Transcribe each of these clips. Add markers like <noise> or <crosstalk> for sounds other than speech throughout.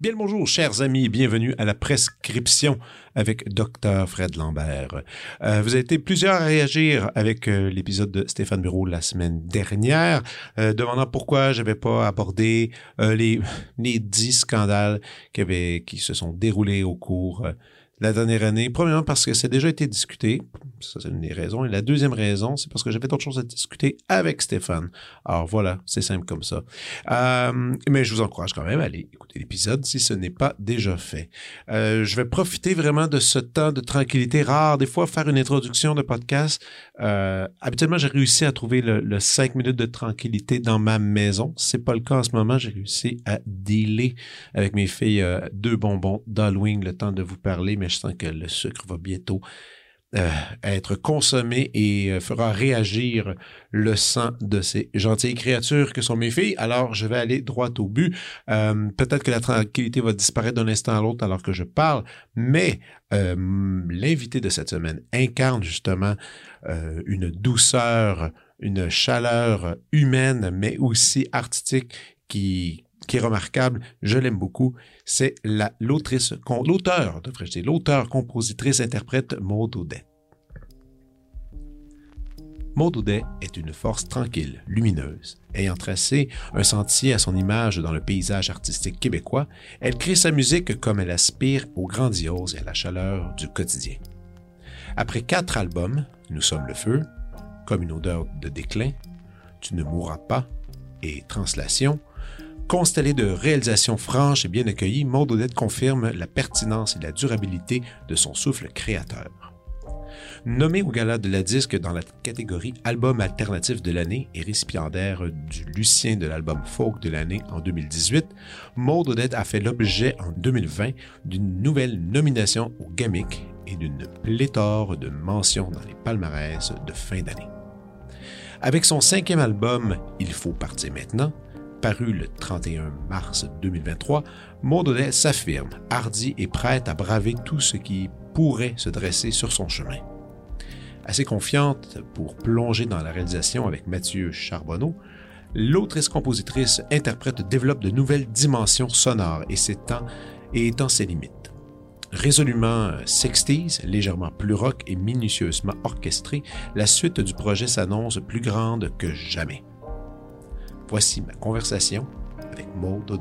Bien le bonjour, chers amis, bienvenue à la prescription avec Dr. Fred Lambert. Euh, vous avez été plusieurs à réagir avec euh, l'épisode de Stéphane Bureau la semaine dernière, euh, demandant pourquoi j'avais pas abordé <laughs> les, dix scandales qui, se sont déroulés au cours la dernière année. Premièrement, parce que ça a déjà été discuté. Ça, c'est une des raisons. Et la deuxième raison, c'est parce que j'avais d'autres choses à discuter avec Stéphane. Alors voilà, c'est simple comme ça. Euh, mais je vous encourage quand même à aller écouter l'épisode si ce n'est pas déjà fait. Euh, je vais profiter vraiment de ce temps de tranquillité rare. Des fois, faire une introduction de podcast. Euh, habituellement, j'ai réussi à trouver le, le 5 minutes de tranquillité dans ma maison. C'est pas le cas en ce moment. J'ai réussi à dealer avec mes filles deux bonbons d'Halloween le temps de vous parler, je que le sucre va bientôt euh, être consommé et euh, fera réagir le sang de ces gentilles créatures que sont mes filles. Alors, je vais aller droit au but. Euh, Peut-être que la tranquillité va disparaître d'un instant à l'autre alors que je parle, mais l'invité de cette semaine incarne justement une douceur, une chaleur humaine, mais aussi artistique qui qui est remarquable, je l'aime beaucoup, c'est la l'autrice, l'auteur, devrais-je dire, l'auteur, compositrice, interprète Maud Audet. Maud Audet est une force tranquille, lumineuse. Ayant tracé un sentier à son image dans le paysage artistique québécois, elle crée sa musique comme elle aspire au grandiose et à la chaleur du quotidien. Après quatre albums, Nous sommes le feu, Comme une odeur de déclin, Tu ne mourras pas et Translation, Constellée de réalisations franches et bien accueillies, Maud Odette confirme la pertinence et la durabilité de son souffle créateur. Nommée au Gala de la Disque dans la catégorie Album alternatif de l'année et récipiendaire du Lucien de l'album Folk de l'année en 2018, Maud Odette a fait l'objet en 2020 d'une nouvelle nomination au GAMIC et d'une pléthore de mentions dans les palmarès de fin d'année. Avec son cinquième album Il faut partir maintenant, paru le 31 mars 2023, Maud Odette s'affirme, hardie et prête à braver tout ce qui pourrait se dresser sur son chemin. Assez confiante pour plonger dans la réalisation avec Mathieu Charbonneau, l'autrice-compositrice interprète développe de nouvelles dimensions sonores et s'étend et étend ses limites. Résolument 60s, légèrement plus rock et minutieusement orchestré, la suite du projet s'annonce plus grande que jamais. Voici ma conversation avec Maud.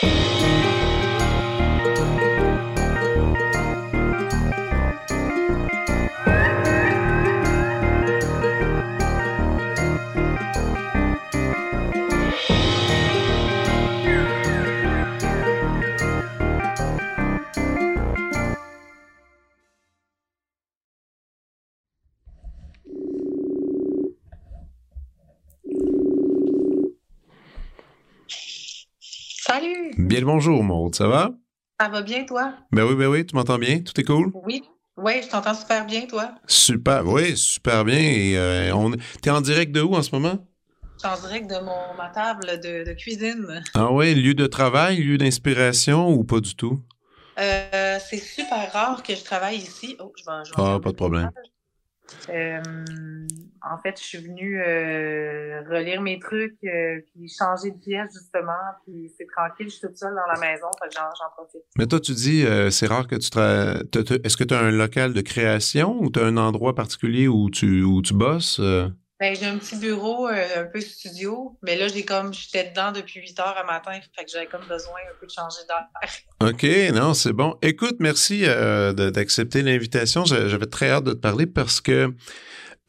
Salut! Bien le bonjour, Maud, ça va? Ça va bien, toi? Ben oui, ben oui, tu m'entends bien? Tout est cool? Oui. Oui, je t'entends super bien, toi. Super, oui, super bien. Et euh, on... T'es en direct de où en ce moment? Je suis en direct de mon, ma table de, de cuisine. Ah ouais, lieu de travail, lieu d'inspiration ou pas du tout? Euh, c'est super rare que je travaille ici. Oh, je vais, je vais Ah, pas de problème. En fait, je suis venue euh, relire mes trucs, euh, puis changer de pièce, justement, puis c'est tranquille, je suis toute seule dans la maison, j'en, profite. Mais toi, tu dis, euh, c'est rare que tu t'as- Est-ce que tu as un local de création ou tu as un endroit particulier où tu, où tu bosses? Ben, j'ai un petit bureau, euh, un peu studio, mais là, j'ai comme, j'étais dedans depuis 8 heures à matin, fait que j'avais comme besoin un peu de changer d'air. <laughs> OK, non, c'est bon. Écoute, merci euh, d'accepter l'invitation. J'a- J'avais très hâte de te parler parce que,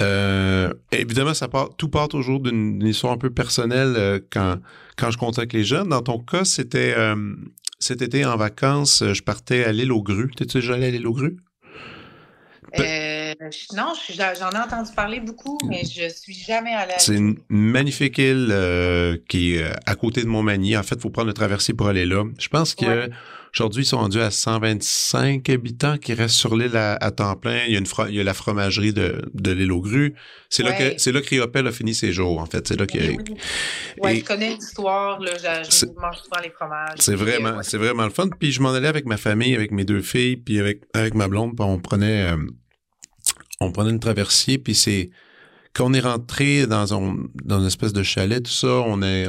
euh, évidemment, ça part, tout part toujours d'une histoire un peu personnelle quand, quand je contacte les jeunes. Dans ton cas, c'était cet été en vacances, je partais à l'île aux grues. T'es-tu déjà allé à l'île aux grues? Je- non, j'en ai entendu parler beaucoup, mais je suis jamais allée C'est une magnifique île euh, qui est euh, à côté de Montmagny. En fait, il faut prendre le traversier pour aller là. Je pense que Ouais. aujourd'hui, ils sont rendus à 125 habitants qui restent sur l'île à, à temps plein. Il y a, une il y a la fromagerie de, de l'île aux grues. C'est là que c'est là que Riopel a fini ses jours, en fait. C'est là que Oui, oui. Ouais, Et- je connais l'histoire, là, je, mange souvent les fromages. c'est vraiment euh, c'est vraiment le fun. Puis je m'en allais avec ma famille, avec mes deux filles, puis avec avec ma blonde, puis on prenait euh, on prenait une traversier, puis c'est quand on est rentré dans, un, dans une espèce de chalet, tout ça, on est,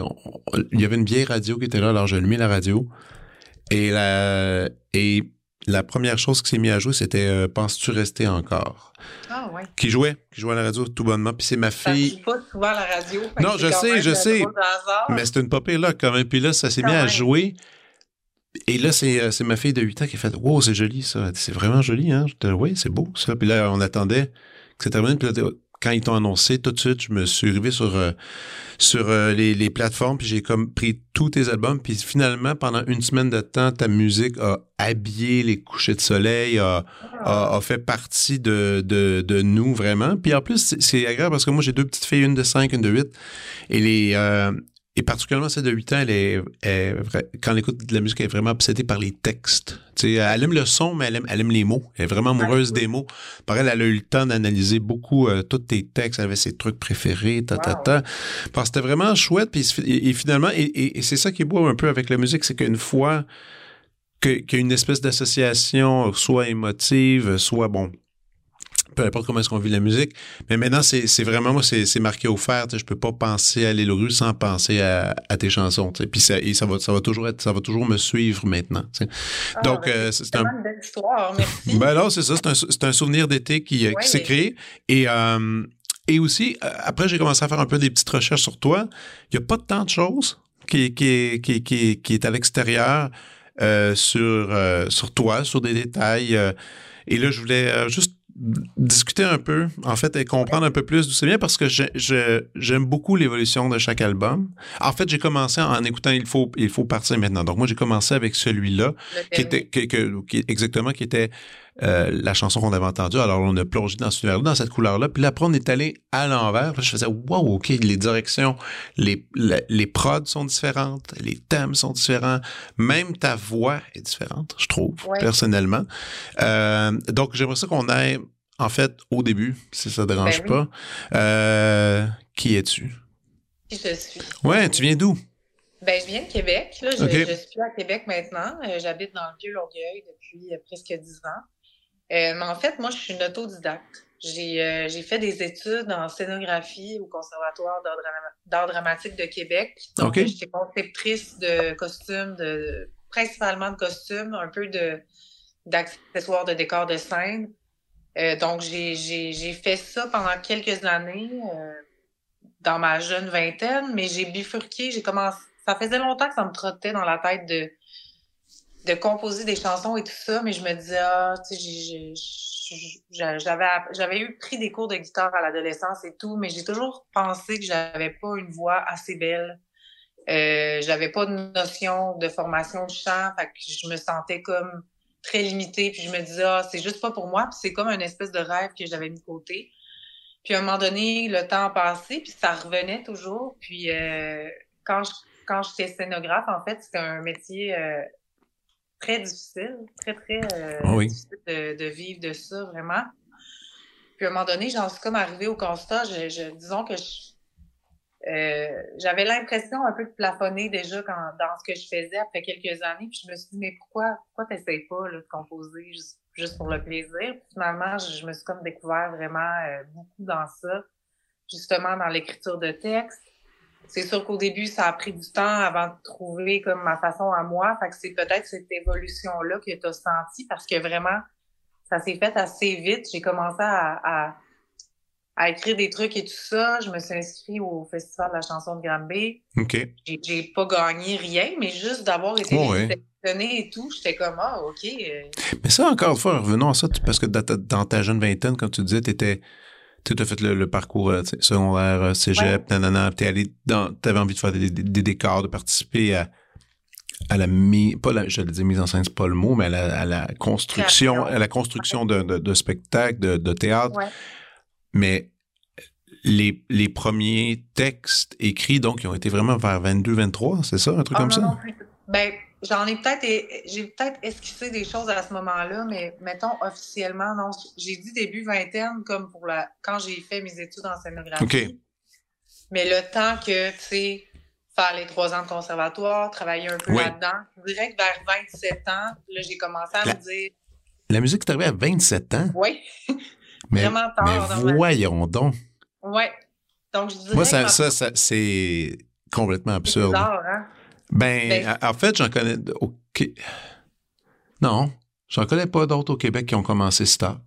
il y avait une vieille radio qui était là, alors j'ai allumé la radio. Et la, et la première chose qui s'est mise à jouer, c'était euh, Penses-tu rester encore? Ah ouais. Qui jouait, qui jouait à la radio tout bonnement. Puis c'est ma fille. Ça pas souvent à la radio. Non, je sais, je sais. Mais c'était une popée là quand même. Puis là, ça s'est mis à jouer. Et là, c'est, c'est ma fille de 8 ans qui a fait Wow, c'est joli ça. C'est vraiment joli, hein? oui, c'est beau ça. Puis là, on attendait que ça termine. Puis là, quand ils t'ont annoncé, tout de suite, je me suis arrivé sur euh, sur euh, les, les, plateformes, puis j'ai comme pris tous tes albums, puis finalement, pendant une semaine de temps, ta musique a habillé les couchers de soleil, a, a, fait partie de, de, de, nous vraiment. Puis en plus, c'est agréable parce que moi, j'ai deux petites filles, une de 5, une de 8, et les, euh, et particulièrement celle de 8 ans, elle est, quand elle écoute de la musique, elle est vraiment obsédée par les textes. elle aime le son, mais elle aime, elle aime les mots. Elle est vraiment amoureuse des mots. Par elle, elle a eu le temps d'analyser beaucoup euh, tous tes textes. Elle avait ses trucs préférés, ta, ta, ta. Parce que c'était vraiment chouette. Puis, et, finalement, et, et c'est ça qui est beau un peu avec la musique, c'est qu'une fois qu'il y a une espèce d'association, soit émotive, soit, bon, peu importe comment est-ce qu'on vit la musique. Mais maintenant, c'est vraiment, moi, c'est marqué au fer. Je peux pas penser à l'île rue sans penser à, tes chansons. Puis ça, et ça va, ça va toujours être, ça va toujours me suivre maintenant. Ah, Donc, ben, euh, c'est un. Une belle histoire, merci. Ben non, c'est ça. C'est un, un, souvenir d'été qui, euh, qui s'est créé. Et, euh, et aussi, après, j'ai commencé à faire un peu des petites recherches sur toi. Il n'y a pas tant de choses qui, qui, qui, qui, qui est à l'extérieur sur, sur toi, sur des détails. et là, je voulais juste discuter un peu, en fait, et comprendre un peu plus d'où c'est bien parce que j'aime beaucoup l'évolution de chaque album. En fait, j'ai commencé en écoutant Il faut, il faut partir maintenant. Donc, moi, j'ai commencé avec celui-là, qui était, qui, exactement, qui était euh, la chanson qu'on avait entendue. Alors, on a plongé dans ce univers dans cette couleur-là. Puis là, après, on est allé à l'envers. Je faisais, wow, OK, les directions, les, les, prods sont différentes, les thèmes sont différents. Même ta voix est différente, je trouve, personnellement. Euh, donc, j'aimerais ça qu'on ait, en fait, au début, si ça ne dérange ben pas, euh, qui es-tu? Qui je suis? Ouais, tu viens d'où? Ben, je viens de Québec. Là, je, je suis à Québec maintenant. J'habite dans le Vieux-Longueuil depuis presque dix ans. Euh, mais en fait, moi, je suis une autodidacte. J'ai euh, fait des études en scénographie au Conservatoire d'art dramatique de Québec. Donc, j'étais conceptrice de costumes, de, principalement de costumes, un peu de d'accessoires de décors de scène. Euh, donc, j'ai fait ça pendant quelques années euh, dans ma jeune vingtaine, mais j'ai bifurqué, j'ai commencé. Ça faisait longtemps que ça me trottait dans la tête de de composer des chansons et tout ça, mais je me disais, ah, tu sais, j'avais, eu pris des cours de guitare à l'adolescence et tout, mais j'ai toujours pensé que j'avais pas une voix assez belle. Euh, j'avais pas de notion de formation de chant, fait que je me sentais comme très limitée, puis je me disais, ah, c'est juste pas pour moi, puis c'est comme une espèce de rêve que j'avais mis de côté. Puis à un moment donné, le temps a passé, puis ça revenait toujours. Puis euh, quand je, quand j'étais scénographe, en fait, c'était un métier euh, très difficile, très, très euh, ah difficile de, vivre de ça, vraiment. Puis à un moment donné, j'en suis comme arrivée au constat, je, disons que euh, j'avais l'impression un peu de plafonner déjà quand, dans ce que je faisais après quelques années. Puis je me suis dit, mais pourquoi, pourquoi t'essayes pas de composer juste, pour le plaisir? finalement, je, me suis comme découvert vraiment euh, beaucoup dans ça, justement dans l'écriture de textes c'est sûr qu'au début, ça a pris du temps avant de trouver comme ma façon à moi. Fait que c'est peut-être cette évolution-là que tu as senti parce que vraiment, ça s'est fait assez vite. J'ai commencé à, à, écrire des trucs et tout ça. Je me suis inscrite au Festival de la chanson de Granby. OK. J'ai pas gagné rien, mais juste d'avoir été oh, et tout, j'étais comme, ah, OK. Euh. Mais ça, encore une fois, revenons à ça, parce que dans ta, jeune vingtaine, quand tu disais, tu étais tu as fait le, parcours euh, secondaire, euh, cégep, ouais. nanana, tu avais envie de faire des, décors, de participer à, à la mise, pas la, je dire mise en scène, c'est pas le mot, mais à la, construction, à la construction de, de, spectacles, de, théâtre. Mais les, les premiers textes écrits, donc, ils ont été vraiment vers 22, 23, c'est ça, un truc ah, comme ça? Ben, J'en ai peut-être, j'ai peut-être esquissé des choses à ce moment-là, mais mettons officiellement, non. J'ai dit début vingtaine comme pour la, quand j'ai fait mes études en scénographie. OK. Mais le temps que, tu sais, faire les trois ans de conservatoire, travailler un peu là-dedans, je dirais que vers 27 ans, là, j'ai commencé à me dire. La musique est arrivée à 27 ans? Oui. <laughs> mais, Vraiment tard. Mais voyons donc. Ouais. Donc, je dirais. Moi, ça, ça, ça c'est complètement absurde. Bizarre, hein? Ben, Ben- en fait, j'en connais. OK. Non, j'en connais pas d'autres au Québec qui ont commencé si tard.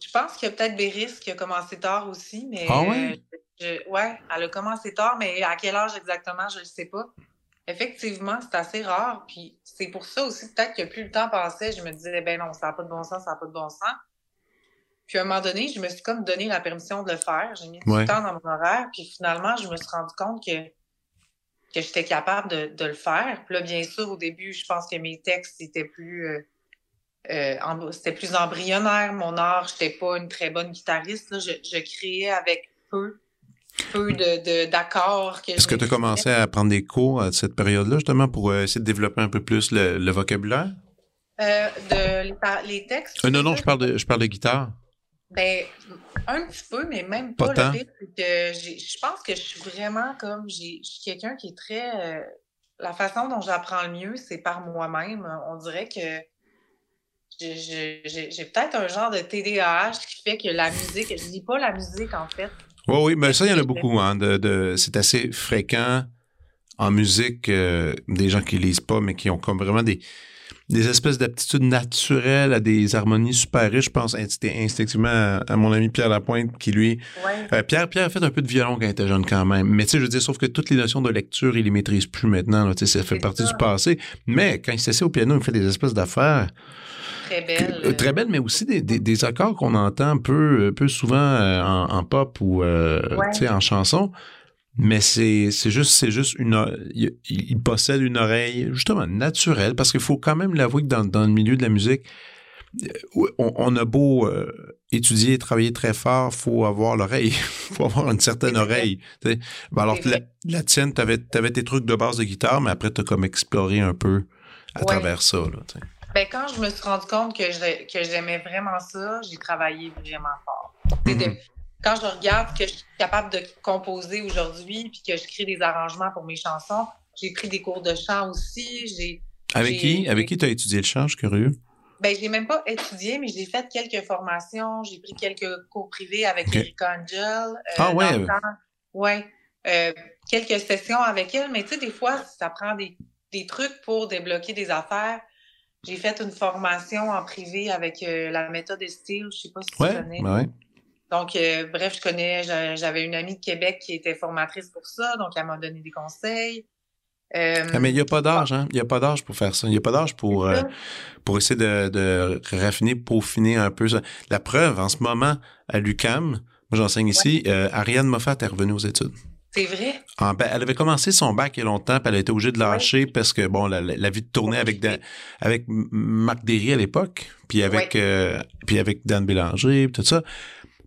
Je pense qu'il y a peut-être Béris qui a commencé tard aussi, mais. Ah ouais? euh, je- ouais, elle a commencé tard, mais à quel âge exactement, je ne sais pas. Effectivement, c'est assez rare. Puis c'est pour ça aussi, peut-être que plus le temps passait, je me disais, ben non, ça n'a pas de bon sens, ça n'a pas de bon sens. Puis à un moment donné, je me suis comme donné la permission de le faire. J'ai mis Ouais. du temps dans mon horaire. Puis finalement, je me suis rendu compte que, que j'étais capable de, de le faire. Puis là, bien sûr, au début, je pense que mes textes étaient plus. euh, euh, c'était plus embryonnaire, mon art. Je n'étais pas une très bonne guitariste. là. Je, je créais avec peu, peu de, de- d'accords. Est-ce que tu as commencé à prendre des cours à cette période-là, justement, pour euh, essayer de développer un peu plus le, le vocabulaire? Euh, de, les, textes? Euh, non, non, je parle de, je parle de guitare. Ben, un petit peu, mais même Pas pas. le pire, que je pense que je suis vraiment comme. j'ai- Je suis quelqu'un qui est très. euh, la façon dont j'apprends le mieux, c'est par moi-même. On dirait que j'ai peut-être un genre de TDAH qui fait que la musique. Je lis pas la musique, en fait. Oui, oui, mais ça, il y en a beaucoup. Hein, de, de- c'est assez fréquent en musique, euh, des gens qui lisent pas, mais qui ont comme vraiment des, des espèces d'aptitudes naturelles à des harmonies super riches. Je pense insti- instinctivement à, à mon ami Pierre Lapointe, qui lui... Ouais. euh, Pierre, Pierre a fait un peu de violon quand il était jeune quand même. Mais tu sais, je veux dire, sauf que toutes les notions de lecture, il les maîtrise plus maintenant. Là, tu sais, ça fait partie ça. du passé. Mais quand il s'essaie au piano, il fait des espèces d'affaires Très que- belle. euh, très belles, mais aussi des, des- des accords qu'on entend peu, peu souvent euh, en, en pop ou Ouais. en chanson. Mais c'est juste, c'est juste une. Il, il possède une oreille, justement, naturelle, parce qu'il faut quand même l'avouer que dans, dans le milieu de la musique, euh, on, on a beau euh, étudier, travailler très fort, faut avoir l'oreille, <laughs> faut avoir une certaine oreille. Ben alors, C'est la, tienne, tu avais, tes trucs de base de guitare, mais après, tu as comme exploré un peu à Ouais. travers ça. Là. Ben, quand je me suis rendu compte que je- que j'aimais vraiment ça, j'ai travaillé vraiment fort. Mhm. Quand je regarde que je suis capable de composer aujourd'hui puis que je crée des arrangements pour mes chansons, j'ai pris des cours de chant aussi. J'ai, Avec qui, avec qui tu as étudié le chant, je suis curieux? ben, j'ai même pas étudié, mais j'ai fait quelques formations. J'ai pris quelques cours privés avec Ok. Erika Angel. euh, Ah ouais. Ouais. Euh, quelques sessions avec elle, mais tu sais, des fois, ça prend des, des trucs pour débloquer des affaires. J'ai fait une formation en privé avec euh, la méthode Estile, je sais pas si tu Ouais, connais. ouais. Donc, euh, bref, je connais, j'a- j'avais une amie de Québec qui était formatrice pour ça, donc elle m'a donné des conseils. Euh, Ah, mais il n'y a pas d'âge, hein? Il n'y a pas d'âge pour faire ça. Il n'y a pas d'âge pour, euh, pour essayer de, de raffiner, peaufiner un peu ça. La preuve, en ce moment, à l'UCAM, moi j'enseigne ici, Ariane Moffat est revenue aux études. c'est vrai? En- ben, elle avait commencé son bac il y a longtemps, puis elle a été obligée de lâcher parce que, bon, la, la- la vie de tournée avec, Dan- avec Marc Derry à l'époque, puis avec, puis avec Dan Bélanger, puis tout ça.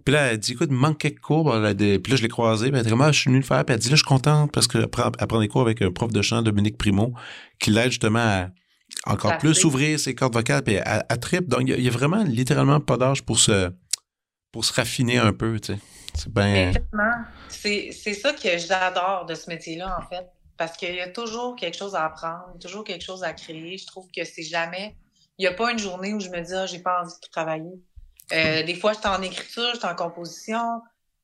Puis là, elle dit, écoute, il me manque quelques cours. Des- Puis là, je l'ai croisée. Puis elle était comme, ah, je suis venue le faire? Puis elle dit, là, je suis contente parce qu'elle prend, elle prend des cours avec un prof de chant, Dominique Primo, qui l'aide justement à encore plus ouvrir ses cordes vocales. Puis elle, elle tripe. Donc, il y, a- vraiment littéralement pas d'âge pour se, pour se raffiner un peu, tu sais. C'est bien. C'est c'est ça que j'adore de ce métier-là, en fait. Parce qu'il y a toujours quelque chose à apprendre, toujours quelque chose à créer. Je trouve que c'est jamais. Il n'y a pas une journée où je me dis, ah, j'ai pas envie de travailler. Euh, des fois, je suis en écriture, je suis en composition.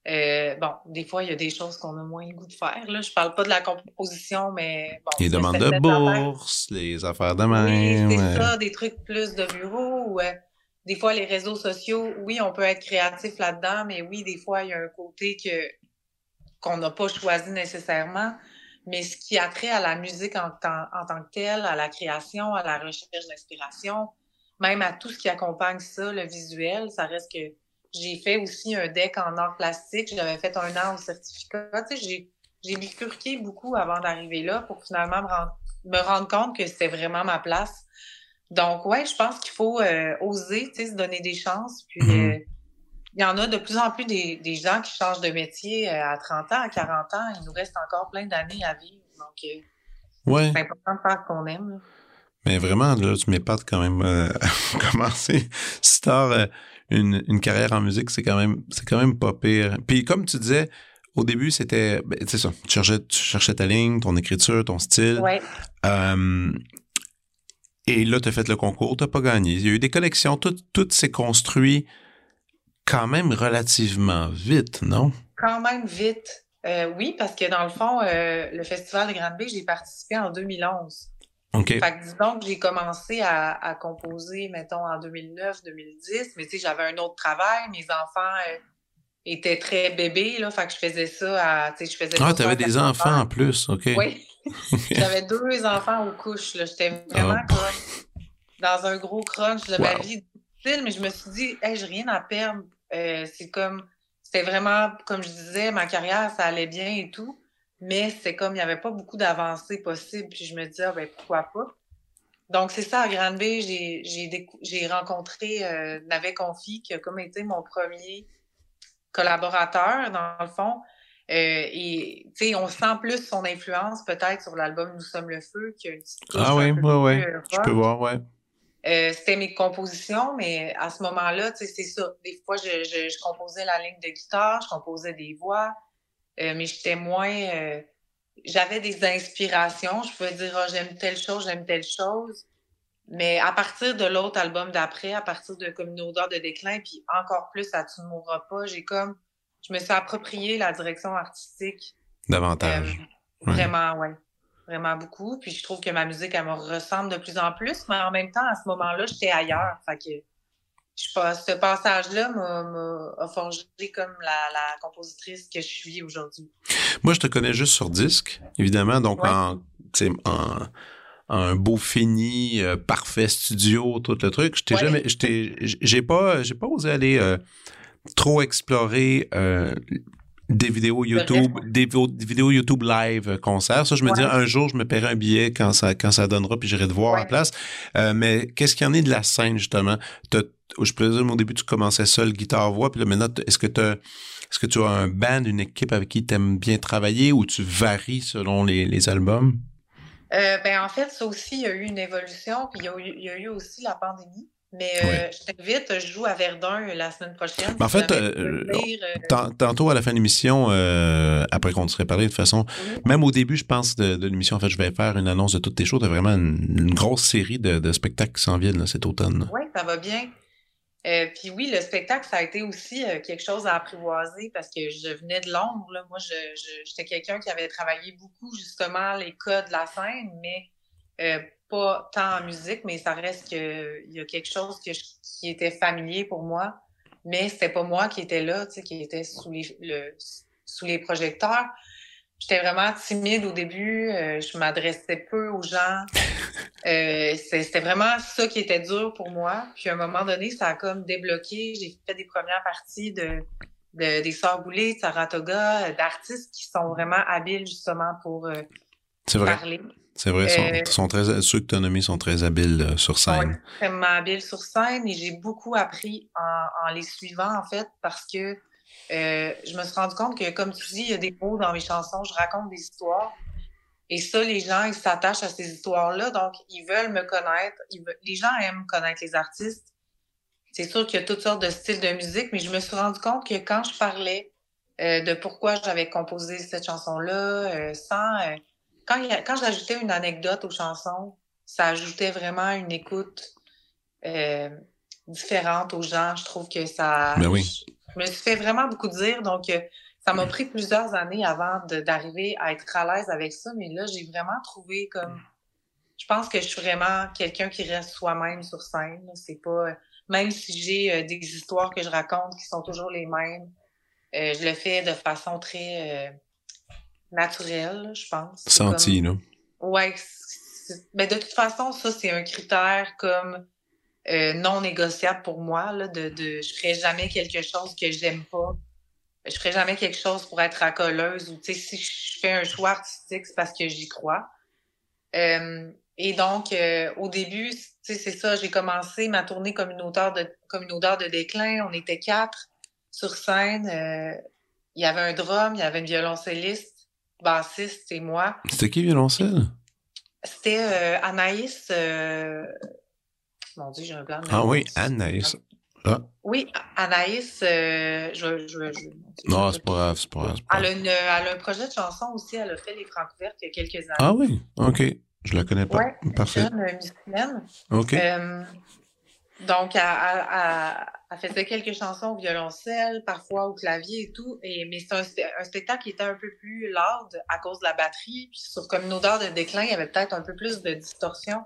Euh, bon, des fois, il y a des choses qu'on a moins le goût de faire. Là. Je parle pas de la composition, mais bon. Les demandes de affaires- bourse, les affaires de Oui, même. c'est ouais. ça, des trucs plus de bureau ou euh, des fois les réseaux sociaux, oui, on peut être créatif là-dedans, mais oui, des fois, il y a un côté que qu'on n'a pas choisi nécessairement. Mais ce qui a trait à la musique en, en tant que telle, à la création, à la recherche d'inspiration, même à tout ce qui accompagne ça, le visuel, ça reste que j'ai fait aussi un deck en art plastique. J'avais fait un an au certificat. Tu sais, j'ai, bifurqué beaucoup avant d'arriver là pour finalement me rendre, me rendre compte que c'était vraiment ma place. Donc, ouais, je pense qu'il faut euh, oser, tu sais, se donner des chances. Puis, Mhm. euh, il y en a de plus en plus des, des gens qui changent de métier euh, à 30 ans, à 40 ans. Il nous reste encore plein d'années à vivre. Donc, Ouais. c'est important de faire ce qu'on aime. là. Mais vraiment, là, tu m'épates quand même euh, à <laughs> commencer. Si t'as euh, une, une carrière en musique, c'est quand même c'est quand même pas pire. Puis comme tu disais, au début, c'était ben, c'est ça. Tu cherchais, tu cherchais ta ligne, ton écriture, ton style. Ouais. Euh, et là, tu as fait le concours, tu pas gagné. Il y a eu des connexions, tout, tout s'est construit quand même relativement vite, non? quand même vite. oui, parce que dans le fond, le Festival de Grande-Bay, j'ai participé en 2011. Fait que disons que j'ai commencé à, composer, mettons, en 2009-2010, mais tu sais, j'avais un autre travail, mes enfants étaient très bébés, là, fait que je faisais ça à, tu sais, je faisais Ah, t'avais des enfants en plus, OK. Oui. <laughs> J'avais deux enfants aux couches, là. J'étais vraiment oh. comme dans un gros crunch de ma vie mais je me suis dit, hey, j'ai rien à perdre. Euh, c'est comme, c'était vraiment, comme je disais, ma carrière, ça allait bien et tout, mais c'est comme, il n'y avait pas beaucoup d'avancées possibles. Puis je me disais, ah, ben, pourquoi pas? Donc, c'est ça, à Granby, j'ai rencontré euh, Navet Confi, qui a comme été mon premier collaborateur, dans le fond. Euh, et, tu sais, on sent plus son influence, peut-être, sur l'album Nous sommes le feu, qui a une petite Ah oui, oui, oui. Je peux voir, ouais. Euh, c'était mes compositions, mais à ce moment-là, c'est ça. Des fois, je, je, composais la ligne de guitare, je composais des voix, euh, mais j'étais moins. Euh, j'avais des inspirations. Je pouvais dire, oh, j'aime telle chose, j'aime telle chose. Mais à partir de l'autre album d'après, à partir de Comme une odeur de déclin, puis encore plus à Tu ne mourras pas, j'ai comme. Je me suis approprié la direction artistique. Davantage. Vraiment, ouais vraiment beaucoup. Puis je trouve que ma musique, elle me ressemble de plus en plus, mais en même temps, à ce moment-là, j'étais ailleurs. Fait que je ce passage-là m'a forgé comme la, compositrice que je suis aujourd'hui. Moi, je te connais juste sur disque, évidemment, donc en, en, un beau fini, euh, parfait studio, tout le truc. Je t'ai jamais, j'ai pas, j'ai pas osé aller euh, trop explorer euh, des vidéos YouTube, des, vidéos YouTube live euh, concert. Ça, je me dis, un jour, je me paierai un billet quand ça, quand ça donnera, puis j'irai te voir en place. Euh, mais qu'est-ce qu'il y en est de la scène, justement? Je présume au début, tu commençais seul, guitare-voix, puis là, maintenant, est-ce que tu est-ce que tu as un band, une équipe avec qui tu aimes bien travailler ou tu varies selon les, les albums? Euh, ben, en fait, ça aussi, il y a eu une évolution, puis il y a il y a eu aussi la pandémie. Mais euh, je t'invite, je joue à Verdun la semaine prochaine. en fait, euh, euh, tantôt à la fin de l'émission, après qu'on serait parlé de toute façon, même au début, je pense, de, l'émission, en fait, je vais faire une annonce de toutes tes choses. Tu vraiment une, grosse série de, spectacles qui s'en viennent cet automne. Oui, ça va bien. puis oui, le spectacle, ça a été aussi quelque chose à apprivoiser parce que je venais de Londres. Moi, j'étais quelqu'un qui avait travaillé beaucoup, justement, les codes de la scène, mais pas tant en musique, mais ça reste qu'il y a quelque chose qui était familier pour moi. Mais c'était pas moi qui était là, qui était sous les, le, sous les projecteurs. J'étais vraiment timide au début. Euh, je m'adressais peu aux gens. <laughs> Euh, c'était vraiment ça qui était dur pour moi. Puis à un moment donné, ça a comme débloqué. J'ai fait des premières parties de, des Sœurs Boulay, de Saratoga, d'artistes qui sont vraiment habiles justement pour euh, parler. C'est vrai, sont, sont très, ceux que tu as nommés sont très habiles euh, sur scène. Oui, extrêmement habiles sur scène et j'ai beaucoup appris en, en, les suivant, en fait, parce que euh, je me suis rendu compte que, comme tu dis, il y a des mots dans mes chansons, je raconte des histoires. Et ça, les gens, ils s'attachent à ces histoires-là, donc ils veulent me connaître. les gens aiment connaître les artistes. C'est sûr qu'il y a toutes sortes de styles de musique, mais je me suis rendu compte que quand je parlais euh, de pourquoi j'avais composé cette chanson-là, euh, sans euh, quand, quand j'ajoutais une anecdote aux chansons, ça ajoutait vraiment une écoute euh, différente aux gens. Je trouve que ça. Ben oui. Je, me suis fait vraiment beaucoup dire. Donc, euh, ça m'a pris plusieurs années avant d'arriver à être à l'aise avec ça. Mais là, j'ai vraiment trouvé comme. Je pense que je suis vraiment quelqu'un qui reste soi-même sur scène. C'est pas. Même si j'ai euh, des histoires que je raconte qui sont toujours les mêmes, je le fais de façon très naturel, je pense. Senti, non? Ouais. Mais de toute façon, ça, c'est un critère comme euh, non négociable pour moi. Là, de, de, je ferai jamais quelque chose que j'aime pas. Je ferai jamais quelque chose pour être racoleuse ou, tu sais, si je fais un choix artistique, c'est parce que j'y crois. Euh, et donc, euh, au début, tu sais, c'est ça, j'ai commencé ma tournée comme une odeur de, comme une odeur de déclin. On était quatre sur scène. Il y avait un drum, il y avait une violoncelliste, bassiste et moi. C'était qui violoncelle? C'était euh, Anaïs. Euh... Mon Dieu, j'ai un blanc. Ah oui, Anaïs. Ah. Oui, Anaïs, euh, je, je, je, Non, c'est pas grave, c'est pas grave. Elle, a une, elle a un projet de chanson aussi, elle a fait les francs ouvertes il y a quelques années. Ah oui, ok. Je la connais pas. Ouais, Parfait. Musicienne. OK. Euh, Donc, elle, faisait quelques chansons au violoncelle, parfois au clavier et tout. Et, mais c'est un, spectacle qui était un peu plus lourd à cause de la batterie. Puis sur comme une odeur de déclin, il y avait peut-être un peu plus de distorsion.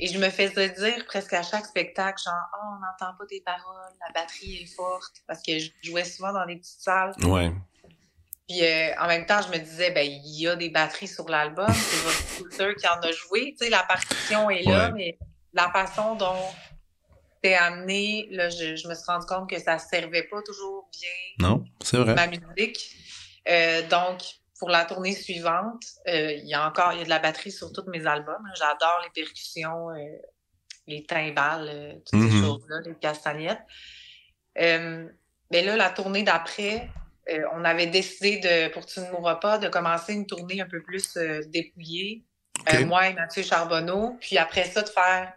Et je me faisais dire presque à chaque spectacle, genre, oh, on n'entend pas tes paroles, la batterie est forte, parce que je jouais souvent dans des petites salles. Ouais. Puis euh, en même temps, je me disais, ben, il y a des batteries sur l'album, c'est votre qui en a joué, tu sais, la partition est là, mais la façon dont c'est amené, là, je, me suis rendu compte que ça servait pas toujours bien. Non, c'est vrai. Ma musique. Euh, donc, pour la tournée suivante, euh, il y a encore il y a de la batterie sur tous mes albums. J'adore les percussions, euh, les timbales, toutes ces mm-hmm. choses-là, les castagnettes. mais là, la tournée d'après, on avait décidé de, pour Tu ne mourras pas, de commencer une tournée un peu plus dépouillée. moi et Mathieu Charbonneau. Puis après ça, de faire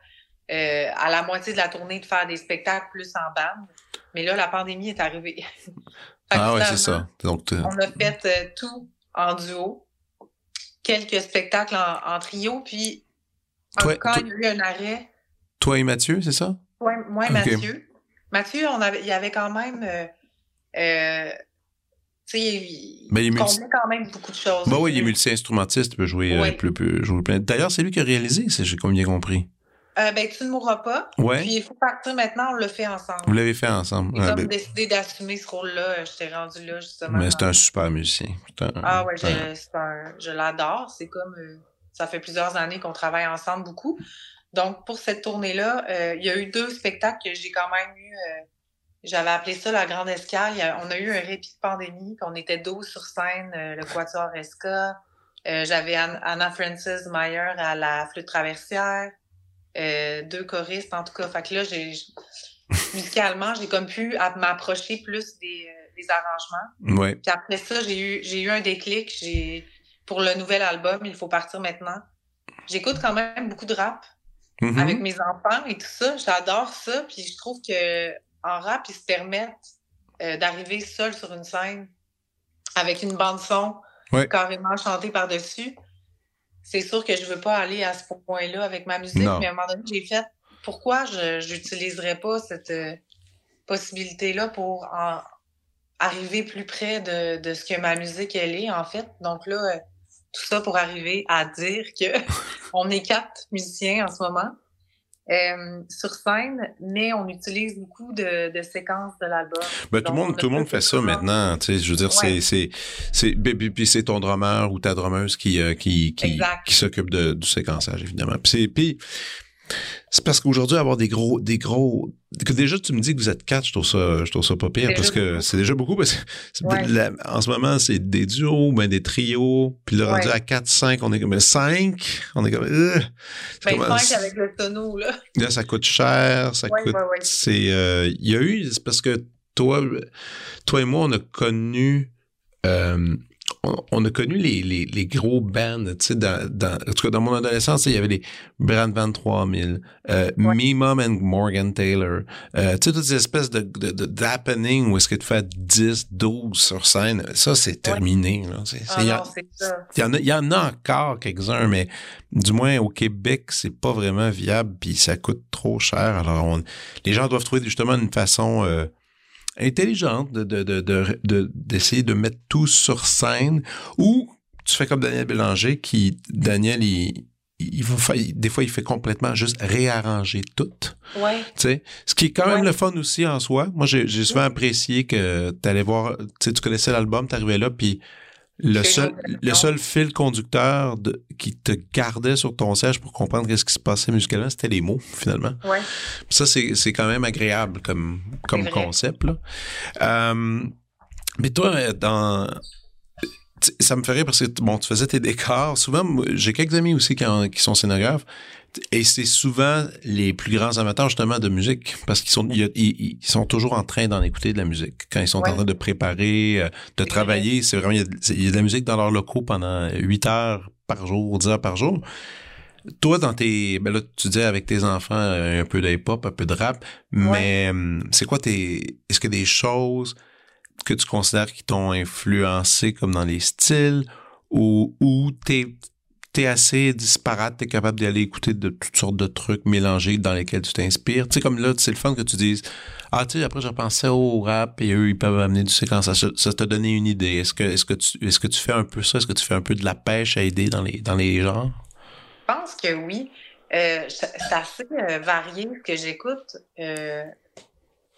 à la moitié de la tournée, de faire des spectacles plus en bande. Mais là, la pandémie est arrivée. <laughs> ah ouais, c'est ça. Donc, on a fait tout en duo, quelques spectacles en, trio, puis toi, quand il y a eu un arrêt. Toi et Mathieu, c'est ça? Oui, moi et Mathieu. Mathieu, on avait, il y avait quand même. Euh, euh tu sais, il, ben, il quand même beaucoup de choses. Bah oui, il est multi-instrumentiste, il peut jouer, euh, plus, jouer plein. D'ailleurs, c'est lui qui a réalisé, si j'ai bien compris. Euh, ben, tu ne mourras pas. Ouais. Puis il faut partir maintenant, on le fait ensemble. Vous l'avez fait ensemble. Ont ben décidé d'assumer ce rôle-là. Je t'ai rendu là, justement. Mais c'est un super musicien. ah ouais, je, je l'adore. C'est comme. Euh, ça fait plusieurs années qu'on travaille ensemble beaucoup. Donc, pour cette tournée-là, euh, il y a eu deux spectacles que j'ai quand même eu. J'avais appelé ça la Grande Escale. on a eu un répit de pandémie, qu'on était 12 sur scène, le Quatuor Esca. J'avais Anna Francis Meyer à la flûte traversière. Euh, deux choristes, en tout cas. Fait que là, j'ai, musicalement, j'ai comme pu m'approcher plus des, euh, des arrangements. Ouais. Puis après ça, j'ai eu, j'ai eu un déclic. J'ai, pour le nouvel album, il faut partir maintenant. J'écoute quand même beaucoup de rap mm-hmm. avec mes enfants et tout ça. J'adore ça. Puis je trouve que en rap, ils se permettent euh, d'arriver seul sur une scène avec une bande son carrément chantée par-dessus c'est sûr que je veux pas aller à ce point-là avec ma musique, mais à un moment donné, j'ai fait pourquoi je n'utiliserais pas cette euh, possibilité-là pour arriver plus près de, ce que ma musique elle est, en fait? Donc là, euh, tout ça pour arriver à dire que <laughs> on est quatre musiciens en ce moment. Euh, sur scène, mais on utilise beaucoup de, séquences de l'album. Ben, tout le monde, tout le monde fait ça maintenant. Tu sais, je veux dire, c'est, c'est, c'est, puis c'est ton drummer ou ta drummeuse qui, euh, qui, qui, qui s'occupe de, du séquençage, évidemment. Puis c'est parce qu'aujourd'hui, avoir des gros, des gros, que déjà tu me dis que vous êtes quatre, je trouve ça, je trouve ça pas pire parce que c'est déjà beaucoup parce que en ce moment c'est des duos, ben des trios, puis le rendu à 4, 5, on est comme 5, on est comme, euh, ben, 5 avec le tonneau là. Là ça coûte cher, ça coûte, c'est, euh, il y a eu, c'est parce que toi, toi et moi on a connu euh, on, a connu les, les, les gros bands, tu sais, dans, dans, en tout cas, dans mon adolescence, il y avait les Brand Van 3000, euh, Me Mom and Morgan Taylor, euh, tu sais, toutes ces espèces de, de, de d'happening où est-ce que tu fais 10, 12 sur scène, ça, c'est terminé, là. C'est, ah il, y en a, il y en a encore quelques-uns, mais du moins au Québec, c'est pas vraiment viable, puis ça coûte trop cher. Alors, on, les gens doivent trouver justement une façon... Euh, intelligente de, de, de, d'essayer de, mettre tout sur scène ou tu fais comme Daniel Bélanger qui, Daniel, il, il va, des fois, il fait complètement juste réarranger tout. Ouais. Tu sais, ce qui est quand même le fun aussi en soi. Moi, j'ai, souvent apprécié que tu allais voir, tu sais, tu connaissais l'album, tu arrivais là, puis le seul, le seul fil conducteur de, qui te gardait sur ton siège pour comprendre qu'est-ce qui se passait musicalement, c'était les mots, finalement. Ouais. Ça, c'est, c'est quand même agréable comme, comme concept. Là. Euh, mais toi, dans, ça me ferait parce que bon, tu faisais tes décors. Souvent, j'ai quelques amis aussi qui, qui sont scénographes. Et c'est souvent les plus grands amateurs justement de musique parce qu'ils sont ils, sont toujours en train d'en écouter de la musique quand ils sont en train de préparer, euh, de travailler. C'est vraiment il y, a, de la musique dans leurs locaux pendant 8 heures par jour, 10 heures par jour. Toi, dans tes, ben là, tu disais avec tes enfants un peu de hip-hop, un peu de rap, mais hum, c'est quoi tes, est-ce que des choses que tu considères qui t'ont influencé comme dans les styles ou, ou t'es t'es assez disparate, t'es capable d'aller écouter de toutes sortes de trucs mélangés dans lesquels tu t'inspires. Tu sais, comme là, c'est le fun que tu dises, ah, tu sais, après, je pensais au rap et eux, ils peuvent amener du séquençage. Ça, t'a donné une idée. Est-ce que, est-ce que tu, est-ce que tu fais un peu ça? Est-ce que tu fais un peu de la pêche à aider dans les, dans les genres? Je pense que oui. Euh, c'est assez euh, varié ce que j'écoute. Euh,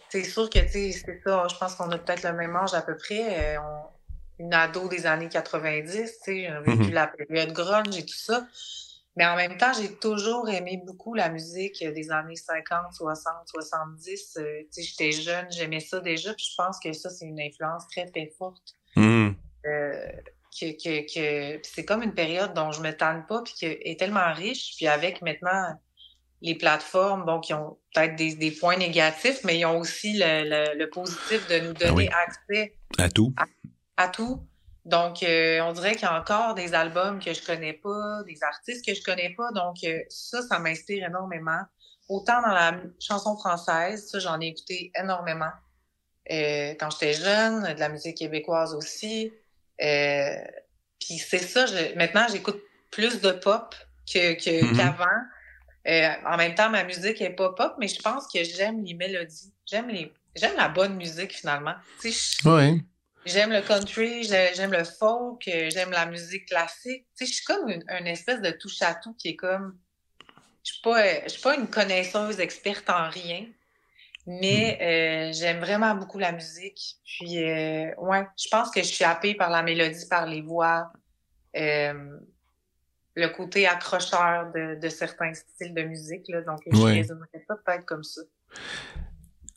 c'est sûr que, tu sais, c'est ça. Je pense qu'on a peut-être le même âge à peu près. Une ado des années 90, tu sais, j'ai vécu mm-hmm. la période grunge et tout ça. Mais en même temps, j'ai toujours aimé beaucoup la musique des années 50, 60, 70. tu sais, j'étais jeune, j'aimais ça déjà, puis je pense que ça, c'est une influence très, très forte. Mm-hmm. Euh, que, que, que c'est comme une période dont je me tanne pas, puis qui est tellement riche, puis avec maintenant les plateformes, bon, qui ont peut-être des, des, points négatifs, mais ils ont aussi le, le, positif de nous ah donner accès à tout à tout. Donc, euh, on dirait qu'il y a encore des albums que je connais pas, des artistes que je connais pas. Donc, euh, ça, ça m'inspire énormément. Autant dans la chanson française, ça, j'en ai écouté énormément. Euh, quand j'étais jeune, de la musique québécoise aussi. Puis c'est ça, maintenant, j'écoute plus de pop que, mm-hmm. qu'avant. en même temps, ma musique est pas pop, mais je pense que j'aime les mélodies. J'aime les, j'aime la bonne musique finalement. Oui. J'aime le country, j'aime le folk, j'aime la musique classique. Tu sais, je suis comme une, espèce de touche à tout qui est comme. Je suis pas, je suis pas une connaisseuse experte en rien, mais hmm. euh, j'aime vraiment beaucoup la musique. Puis, euh, ouais, je pense que je suis happée par la mélodie, par les voix, euh, le côté accrocheur de, de, certains styles de musique. Là, donc, je ne pas peut-être comme ça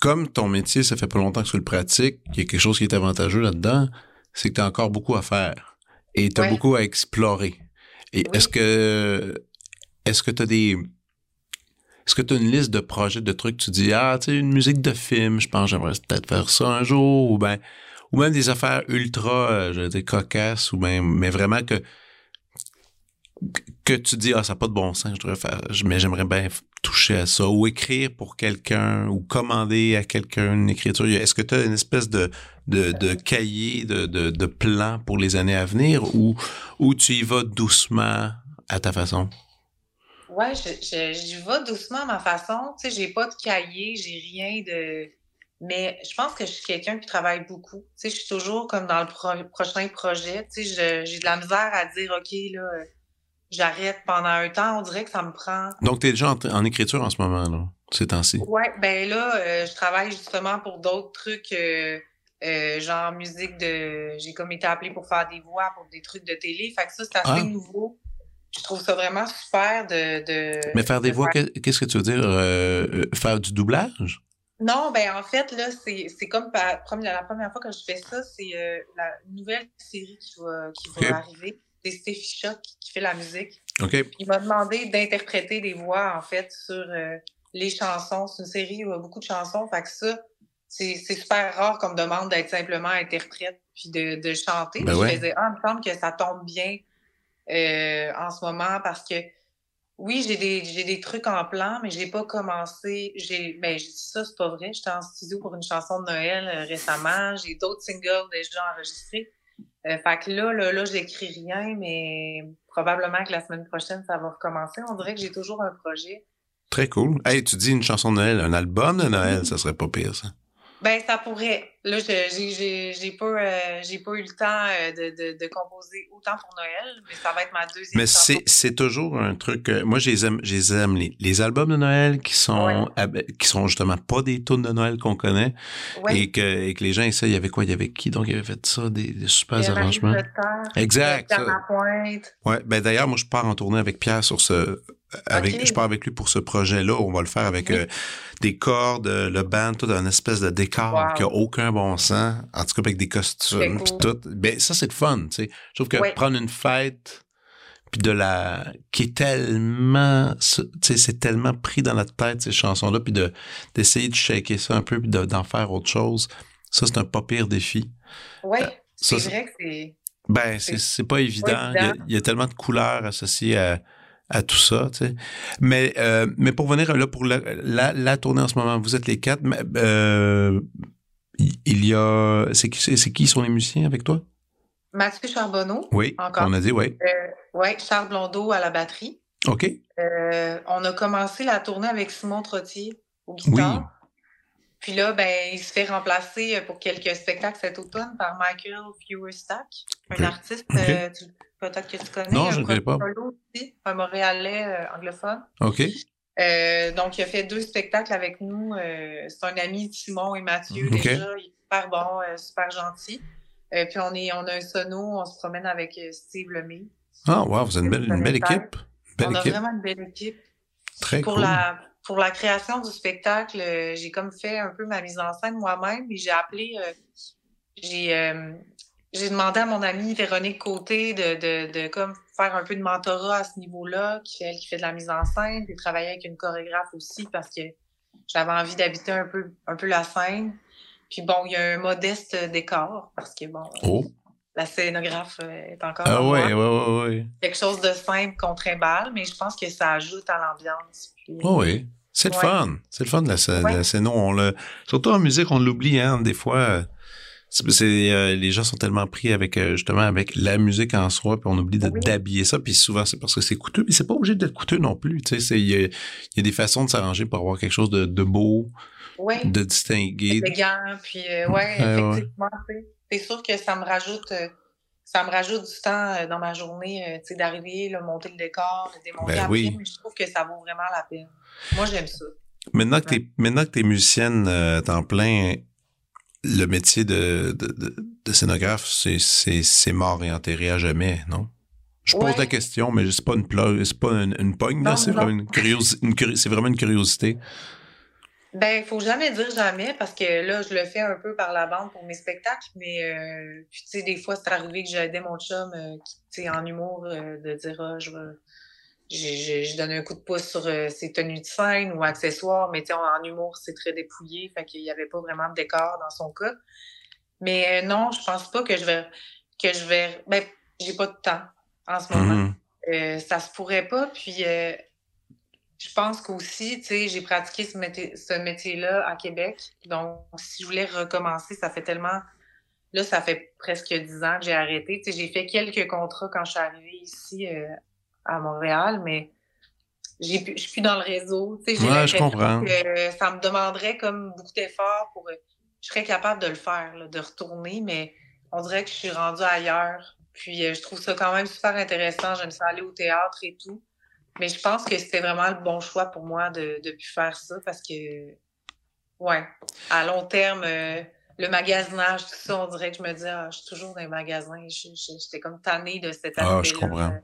comme ton métier, ça fait pas longtemps que tu le pratiques, il y a quelque chose qui est avantageux là-dedans, c'est que tu as encore beaucoup à faire et tu as beaucoup à explorer. Et est-ce que est-ce que tu as des est-ce que tu as une liste de projets, de trucs, tu dis ah, tu sais une musique de film, je pense j'aimerais peut-être faire ça un jour ou ben ou même des affaires ultra euh, je dire cocasses ou même mais vraiment que que tu dis ah ça n'a pas de bon sens je devrais faire mais j'aimerais bien toucher à ça ou écrire pour quelqu'un ou commander à quelqu'un une écriture? Est-ce que tu as une espèce de de, de cahier de, de, de, plan pour les années à venir ou tu y vas doucement à ta façon? Ouais je, je, vais doucement à ma façon tu sais j'ai pas de cahier j'ai rien de mais je pense que je suis quelqu'un qui travaille beaucoup. Tu sais, je suis toujours comme dans le prochain projet. Tu sais, j'ai de la misère à dire, OK, là, j'arrête pendant un temps. On dirait que ça me prend. Donc, tu es déjà en, écriture en ce moment, là, ces temps-ci? Oui, ben là, euh, je travaille justement pour d'autres trucs, euh, euh, genre musique de. J'ai comme été appelée pour faire des voix pour des trucs de télé. Fait que ça, c'est assez ah. nouveau. Je trouve ça vraiment super de. Mais faire des voix, qu'est-ce que tu veux dire? faire du doublage? Non, ben en fait, là, c'est comme la première fois que je fais ça, c'est la nouvelle série qui va, qui va arriver c'est Shock qui fait la musique. Il m'a demandé d'interpréter des voix, en fait, sur euh, les chansons. C'est une série où il y a beaucoup de chansons. Fait que ça, c'est super rare comme demande d'être simplement interprète puis de, de chanter. Ben je faisais, ah, il me semble que ça tombe bien euh, en ce moment parce que oui, j'ai des, trucs en plan, mais j'ai pas commencé. J'ai, ben, j'ai dit ça, c'est pas vrai. J'étais en studio pour une chanson de Noël euh, récemment. J'ai d'autres singles déjà enregistrés. Euh, fait que là, là, là, j'écris rien, mais probablement que la semaine prochaine, ça va recommencer. On dirait que j'ai toujours un projet. Très cool. Hey, tu dis une chanson de Noël, un album de Noël, ça serait pas pire, ça. Ben, ça pourrait. Là, j'ai pas, euh, pas eu le temps euh, de, de, composer autant pour Noël, mais ça va être ma deuxième Mais c'est toujours un truc. moi, je les aime, aime les, les, albums de Noël qui sont, qui sont justement pas des tunes de Noël qu'on connaît et, que, et que les gens essayent. Il y avait quoi? Il y avait qui? Donc, il avait fait ça, des, des super arrangements? Exact. Ouais. Ben, d'ailleurs, moi, je pars en tournée avec Pierre sur ce, avec, Je pars avec lui pour ce projet-là. On va le faire avec euh, des cordes, le band, tout un espèce de décor qui a aucun bon sens. En tout cas, avec des costumes, puis tout. Ben, ça, c'est le fun, tu sais. Je trouve que prendre une fête, puis de la... qui est tellement... Tu sais, c'est tellement pris dans notre tête, ces chansons-là, puis de, d'essayer de shaker ça un peu, puis d'en faire autre chose. Ça, c'est un pas pire défi. Oui, euh, c'est vrai que c'est... Ben, c'est, pas évident. il y, a, tellement de couleurs associées à à tout ça, tu sais. Mais, euh, mais pour venir là, pour la, la, tournée en ce moment, vous êtes les quatre, mais, euh, il y a... C'est qui, c'est qui sont les musiciens avec toi? Mathieu Charbonneau. Oui, encore. on a dit, oui. oui, Charles Blondeau à la batterie. OK. on a commencé la tournée avec Simon Trottier au guitare. Oui. Puis là, ben, il se fait remplacer pour quelques spectacles cet automne par Michael Fewerstack, un artiste, peut-être que tu connais. Non, je ne connais pas. Aussi, un Montréalais anglophone. OK. Euh, donc, il a fait deux spectacles avec nous. Euh, c'est un ami Simon et Mathieu déjà. Il est super bon, euh, super gentil. puis on est, on a un sono, on se promène avec Steve Lemay. Ah, wow, vous avez une belle, une belle équipe. on a vraiment une belle équipe. Très pour cool. La, pour la création du spectacle, j'ai comme fait un peu ma mise en scène moi-même, et j'ai appelé, j'ai j'ai demandé à mon amie Véronique Côté de, de, de, comme faire un peu de mentorat à ce niveau-là, qui fait, qui fait de la mise en scène, puis travailler avec une chorégraphe aussi parce que j'avais envie d'habiter un peu, un peu la scène. Puis bon, il y a un modeste décor parce que bon, oh. la scénographe est encore. Ah ouais, ouais, ouais, ouais, Quelque chose de simple qu'on trimballe, mais je pense que ça ajoute à l'ambiance. Oh oui. C'est le fun. C'est le fun de la, la scène. On le, surtout en musique, on l'oublie, hein, des fois c'est euh, les gens sont tellement pris avec euh, justement avec la musique en soi puis on oublie d'habiller ça puis souvent c'est parce que c'est coûteux mais c'est pas obligé d'être coûteux non plus tu sais il y a, y a, des façons de s'arranger pour avoir quelque chose de, de beau de distingué. Élégant puis euh, ouais effectivement c'est sûr que ça me rajoute ça me rajoute du temps dans ma journée tu sais d'arriver là monter le décor de démonter ben après mais je trouve que ça vaut vraiment la peine. Moi j'aime ça. Maintenant que t'es maintenant que t'es musicienne temps plein le métier de, de, de, scénographe, c'est mort et enterré à jamais, non? Je pose la question, mais c'est pas une c'est pas une, pogne, c'est vraiment une, c'est vraiment une curiosité. Ben, faut jamais dire jamais parce que là, je le fais un peu par la bande pour mes spectacles, mais euh, tu sais, des fois, c'est arrivé que j'aidais mon chum, euh, qui, en humour, euh, de dire, ah, je veux je, donne un coup de pouce sur euh, ses tenues de scène ou accessoires, mais en, humour, c'est très dépouillé, fait qu'il n'y avait pas vraiment de décor dans son cas. Mais euh, non, je pense pas que je vais que je vais. Ben, j'ai pas de temps en ce moment. Mm-hmm. Euh, ça se pourrait pas. Puis je pense qu'aussi, tu sais, j'ai pratiqué ce, métier, ce métier-là à Québec. Donc, si je voulais recommencer, ça fait tellement. Là, ça fait presque dix ans que j'ai arrêté. Tu sais, j'ai fait quelques contrats quand je suis arrivée ici à Montréal, mais je suis plus dans le réseau. Tu sais, ouais, je comprends. Que ça me demanderait comme beaucoup d'efforts pour. Je serais capable de le faire, de retourner, mais on dirait que je suis rendue ailleurs. Puis euh, je trouve ça quand même super intéressant. J'aime ça aller au théâtre et tout. Mais je pense que c'était vraiment le bon choix pour moi de ne plus faire ça parce que, ouais, à long terme, euh, le magasinage, tout ça, on dirait que je me dis, ah, je suis toujours dans les magasins. J'étais comme tannée de cette Ah, je comprends.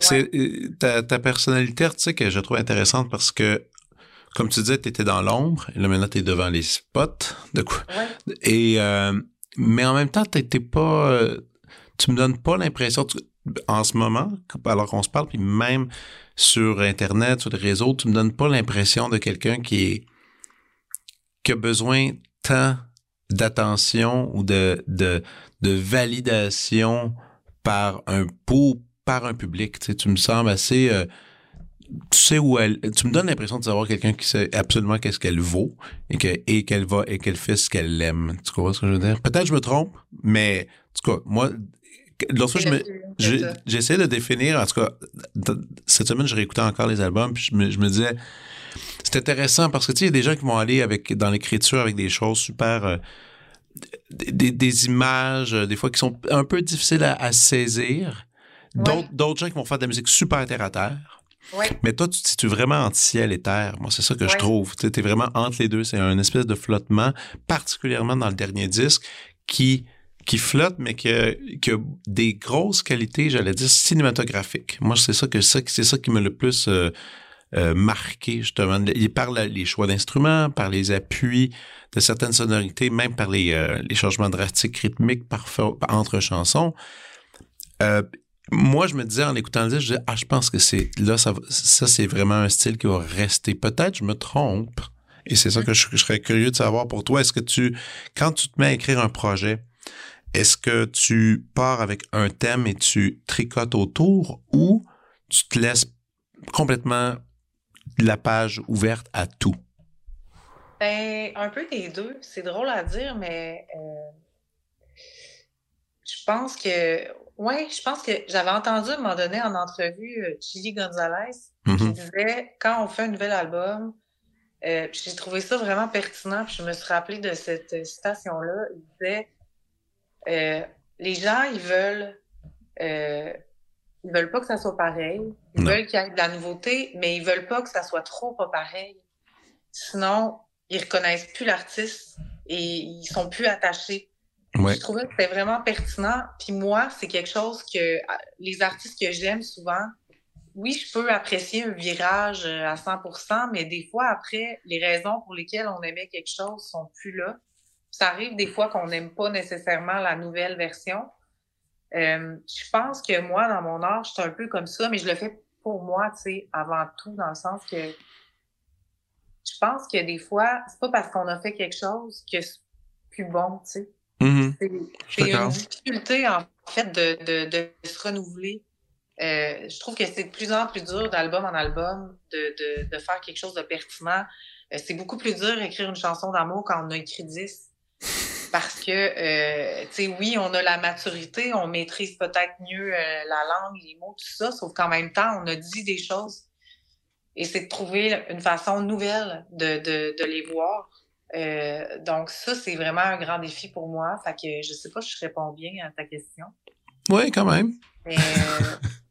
C'est euh, ta, ta, personnalité artistique que je trouve intéressante parce que, comme tu disais, tu étais dans l'ombre, et là maintenant tu es devant les spots. De quoi? Et, euh, mais en même temps, tu pas. Euh, tu me donnes pas l'impression, en ce moment, alors qu'on se parle, puis même sur Internet, sur les réseaux, tu me donnes pas l'impression de quelqu'un qui est qui a besoin tant d'attention ou de, de, de validation par un pour, par un public. Tu, sais, tu me sembles assez. Euh, tu sais où elle. Tu me donnes l'impression de savoir quelqu'un qui sait absolument qu'est-ce qu'elle vaut et que et qu'elle va et qu'elle fait ce qu'elle aime. Tu comprends ce que je veux dire? Peut-être que je me trompe, mais en tout cas, moi, lorsque je me, j'essaie de définir, en tout cas, cette semaine, je réécoutais encore les albums, puis je me, je me disais, c'est intéressant parce que tu sais, il y a des gens qui vont aller avec dans l'écriture avec des choses super euh, des, des, images, euh, des fois qui sont un peu difficiles à, saisir. D'autres gens qui vont faire de la musique super terre à terre. Mais toi, tu te situes vraiment entre ciel et terre. Moi, c'est ça que je trouve. Tu es vraiment entre les deux. C'est un espèce de flottement, particulièrement dans le dernier disque, qui qui flotte, mais qui a, qui a des grosses qualités, j'allais dire, cinématographiques. Moi, c'est ça que c'est ça qui me le plus euh, euh, marqué, justement. Par les choix d'instruments, par les appuis de certaines sonorités, même par les, euh, les changements drastiques rythmiques parfois entre chansons. Euh, moi, je me disais en écoutant le disque, je disais, ah, je pense que c'est là, ça, ça c'est vraiment un style qui va rester. Peut-être je me trompe. Et c'est ça que je, serais curieux de savoir pour toi. Est-ce que tu, quand tu te mets à écrire un projet, est-ce que tu pars avec un thème et tu tricotes autour ou tu te laisses complètement la page ouverte à tout? Ben, un peu des deux. C'est drôle à dire, mais euh, je pense que, ouais, je pense que j'avais entendu à un moment donné en entrevue euh, Chili Gonzalez qui Mhm. disait quand on fait un nouvel album, euh, j'ai trouvé ça vraiment pertinent, puis je me suis rappelé de cette euh, citation-là. Il disait euh, les gens, ils veulent, euh, ils veulent pas que ça soit pareil. Ils Non. veulent qu'il y ait de la nouveauté, mais ils veulent pas que ça soit trop pas pareil. Sinon, ils reconnaissent plus l'artiste et ils sont plus attachés. Ouais. Je trouvais que c'était vraiment pertinent. Puis moi, c'est quelque chose que ah, les artistes que j'aime souvent, oui, je peux apprécier un virage euh, à 100%, mais des fois, après, les raisons pour lesquelles on aimait quelque chose sont plus là. Ça arrive des fois qu'on n'aime pas nécessairement la nouvelle version. Euh, je pense que moi, dans mon art, je suis un peu comme ça, mais je le fais pour moi, tu sais, avant tout, dans le sens que je pense que des fois, c'est pas parce qu'on a fait quelque chose que c'est plus bon, tu sais. Mhm. C'est une difficulté, en fait, de, de, de se renouveler. Euh, je trouve que c'est de plus en plus dur d'album en album de, de, de faire quelque chose de pertinent. Euh, c'est beaucoup plus dur d'écrire une chanson d'amour quand on a écrit 10. Parce que, euh, tu sais, oui, on a la maturité, on maîtrise peut-être mieux euh, la langue, les mots, tout ça, sauf qu'en même temps, on a dit des choses. Et c'est de trouver une façon nouvelle de, de, de les voir. Euh, donc ça, c'est vraiment un grand défi pour moi. Fait que je sais pas si je réponds bien à ta question. Oui, quand même. Mais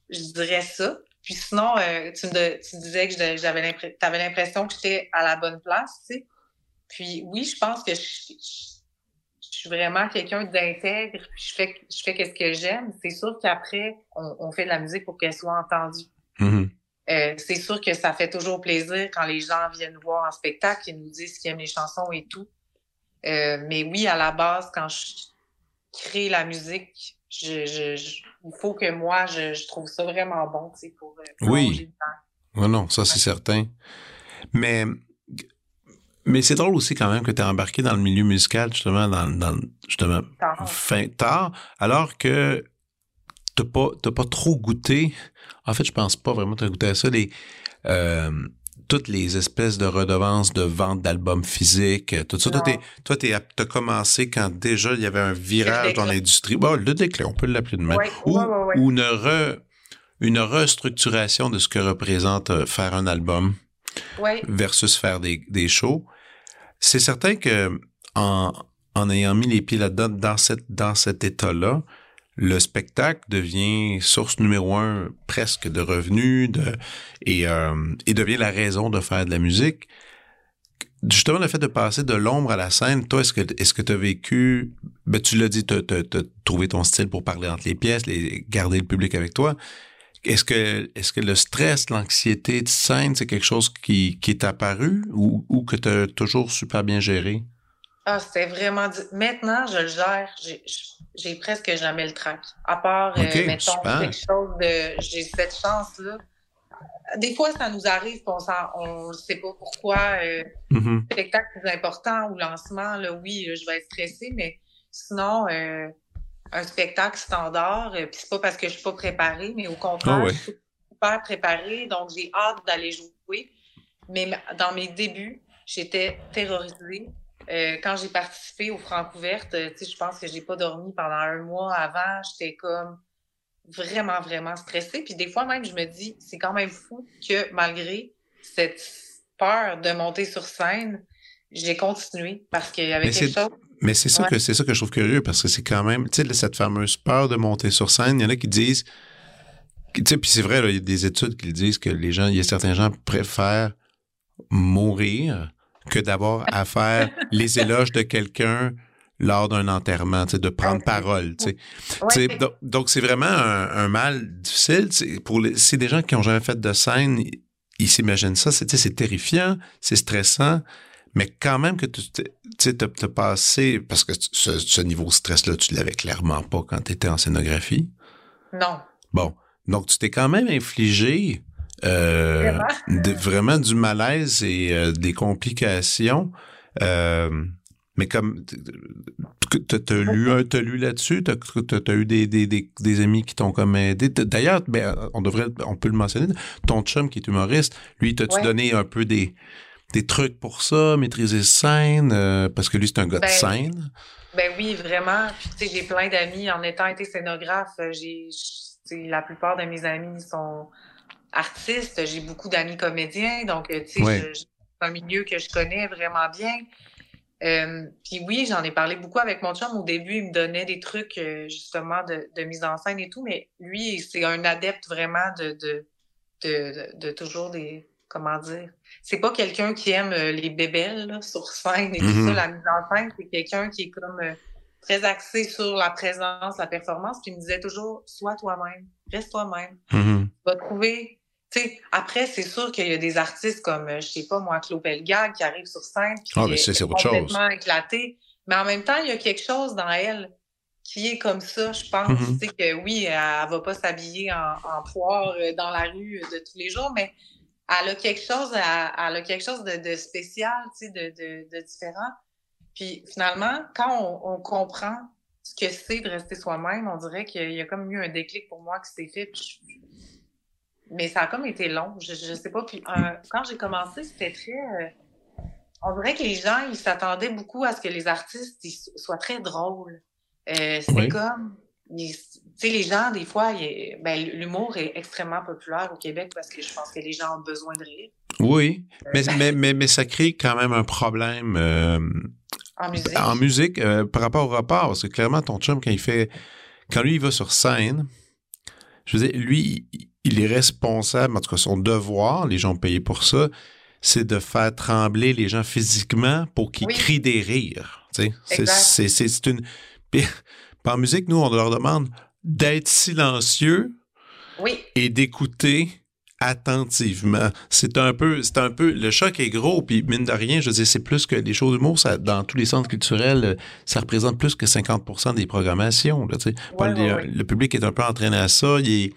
je dirais ça. Puis sinon, euh, tu, me, tu disais que j'avais l'impression, avais l'impression que j'étais à la bonne place, tu sais. Puis oui, je pense que je suis vraiment quelqu'un d'intègre. Puis je fais, je fais qu'est-ce que j'aime. C'est sûr qu'après, on, on fait de la musique pour qu'elle soit entendue. Mhm. Euh, c'est sûr que ça fait toujours plaisir quand les gens viennent nous voir en spectacle et nous disent qu'ils aiment les chansons et tout. Euh, mais oui, à la base, quand je crée la musique, je, je, je- il faut que moi, je, je trouve ça vraiment bon, tu sais, pour euh, Oui. Ouais, non, ça c'est certain. Mais, mais c'est drôle aussi quand même que tu es embarqué dans le milieu musical, justement, dans, dans justement, Tard. fin tard, alors que t'as pas, t'as pas trop goûté. En fait, je pense pas vraiment que t'as goûté à ça, les, euh, toutes les espèces de redevances de vente d'albums physiques, euh, tout ça. Toi, Non. t'es, toi, t'es, t'as commencé quand déjà il y avait un virage dans l'industrie. Bon, le déclin, on peut l'appeler de même. Ouais, ou, ouais, ouais, ouais. ou une re, une restructuration de ce que représente euh, faire un album versus faire des, des shows. C'est certain que en, en ayant mis les pieds là-dedans, dans, cette, dans cet état-là, le spectacle devient source numéro un presque de revenus de, et, euh, et devient la raison de faire de la musique. Justement, le fait de passer de l'ombre à la scène, toi, est-ce que est-ce que tu as vécu, ben, tu l'as dit, tu as trouvé ton style pour parler entre les pièces, les, garder le public avec toi. Est-ce que, est-ce que le stress, l'anxiété de scène, c'est quelque chose qui, qui est apparu ou, ou que tu as toujours super bien géré? ah, c'était vraiment... di- Maintenant, je le gère. J'ai- presque jamais le trac. À part, euh, Ok, mettons, super. quelque chose de... J'ai cette chance-là. Des fois, ça nous arrive, on ne sait pas pourquoi. euh, Mhm. spectacle plus important ou lancement, là, oui, je vais être stressée, mais sinon, euh, un spectacle standard, euh, puis c'est pas parce que je suis pas préparée, mais au contraire, Ah je suis super préparée, donc j'ai hâte d'aller jouer. Mais ma- dans mes débuts, j'étais terrorisée. Euh, quand j'ai participé aux Francouvertes, euh, tu sais, je pense que j'ai pas dormi pendant un mois avant. J'étais comme vraiment, vraiment stressée. Puis des fois même, je me dis, c'est quand même fou que malgré cette peur de monter sur scène, j'ai continué parce qu'il y avait Mais quelque chose. Mais c'est ça Ouais. que c'est ça que je trouve curieux parce que c'est quand même, tu sais, cette fameuse peur de monter sur scène. Il y en a qui disent, tu sais, puis c'est vrai, il y a des études qui disent que les gens, il y a certains gens préfèrent mourir que d'avoir à faire <laughs> les éloges de quelqu'un lors d'un enterrement, tu sais, de prendre parole, tu sais. Ouais. Tu sais, donc- Donc, c'est vraiment un, un mal difficile. C'est Pour les, c'est des gens qui ont jamais fait de scène, ils, s'imaginent ça. C'est, tu sais, c'est terrifiant, c'est stressant, mais quand même que tu t'es- passé, parce que ce, ce niveau de stress-là, tu l'avais clairement pas quand tu étais en scénographie. Non. Bon, donc tu t'es quand même infligé euh, Vraiment? de- vraiment du malaise et euh, des complications. Euh, mais comme tu as lu, un- t'as lu là-dessus, tu as, eu des, des, des, des amis qui t'ont comme aidé? D'ailleurs, ben, on devrait, on peut le mentionner, ton chum qui est humoriste, lui, t'as-tu Ouais. donné un peu des, des trucs pour ça, maîtriser scène, euh, parce que lui, c'est un gars de Ben, scène. Ben oui, vraiment. Puis, tu sais, j'ai plein d'amis. En étant été scénographe, euh, j'ai, la plupart de mes amis sont artistes. J'ai beaucoup d'amis comédiens. Donc, euh, tu sais, c'est un milieu que je connais vraiment bien. Euh, puis oui, j'en ai parlé beaucoup avec mon chum. Au début, il me donnait des trucs, euh, justement, de, de mise en scène et tout. Mais lui, c'est un adepte vraiment de, de, de, de, de toujours des... Comment dire? C'est pas quelqu'un qui aime euh, les bébelles là, sur scène et tout ça, la mise en scène. C'est quelqu'un qui est comme euh, très axé sur la présence, la performance. Puis il me disait toujours, sois toi-même, reste toi-même. Mhm. Tu vas trouver. Tu sais, après, c'est sûr qu'il y a des artistes comme, euh, je sais pas, moi, Claude Pelgag, qui arrive sur scène. Puis Ah, mais est c'est- c'est autre chose. complètement éclaté. Mais en même temps, il y a quelque chose dans elle qui est comme ça, je pense. Mhm. Tu sais, que oui, elle, elle va pas s'habiller en, en poire euh, dans la rue de tous les jours, mais elle a quelque chose, elle, elle a quelque chose de, de spécial, tu sais, de, de, de différent. Puis finalement, quand on, on comprend ce que c'est de rester soi-même, on dirait qu'il y a comme eu un déclic pour moi qui s'est fait. Puis je- Mais ça a comme été long, je, je sais pas. Puis euh, quand j'ai commencé, c'était très... euh, On dirait que les gens, ils s'attendaient beaucoup à ce que les artistes ils soient très drôles. Euh, c'est Oui. comme... Tu sais, les gens, des fois, ben, l'humour est extrêmement populaire au Québec parce que je pense que les gens ont besoin de rire. Oui, mais, mais, mais, mais ça crée quand même un problème euh, En musique. en musique euh, par rapport au rapport. Parce que clairement, ton chum, quand il fait. Quand lui, il va sur scène, je veux dire, lui, il- est responsable, en tout cas, son devoir, les gens payés pour ça, c'est de faire trembler les gens physiquement pour qu'ils Oui. crient des rires. tu sais. C'est une. Puis, en musique, nous, on leur demande d'être silencieux Oui, et d'écouter attentivement. C'est un peu, c'est un peu, le choc est gros, puis mine de rien, je veux dire, c'est plus que les shows d'humour, ça, dans tous les centres culturels, ça représente plus que 50% des programmations, là, Ouais, le, ouais, ouais. le public est un peu entraîné à ça, il est,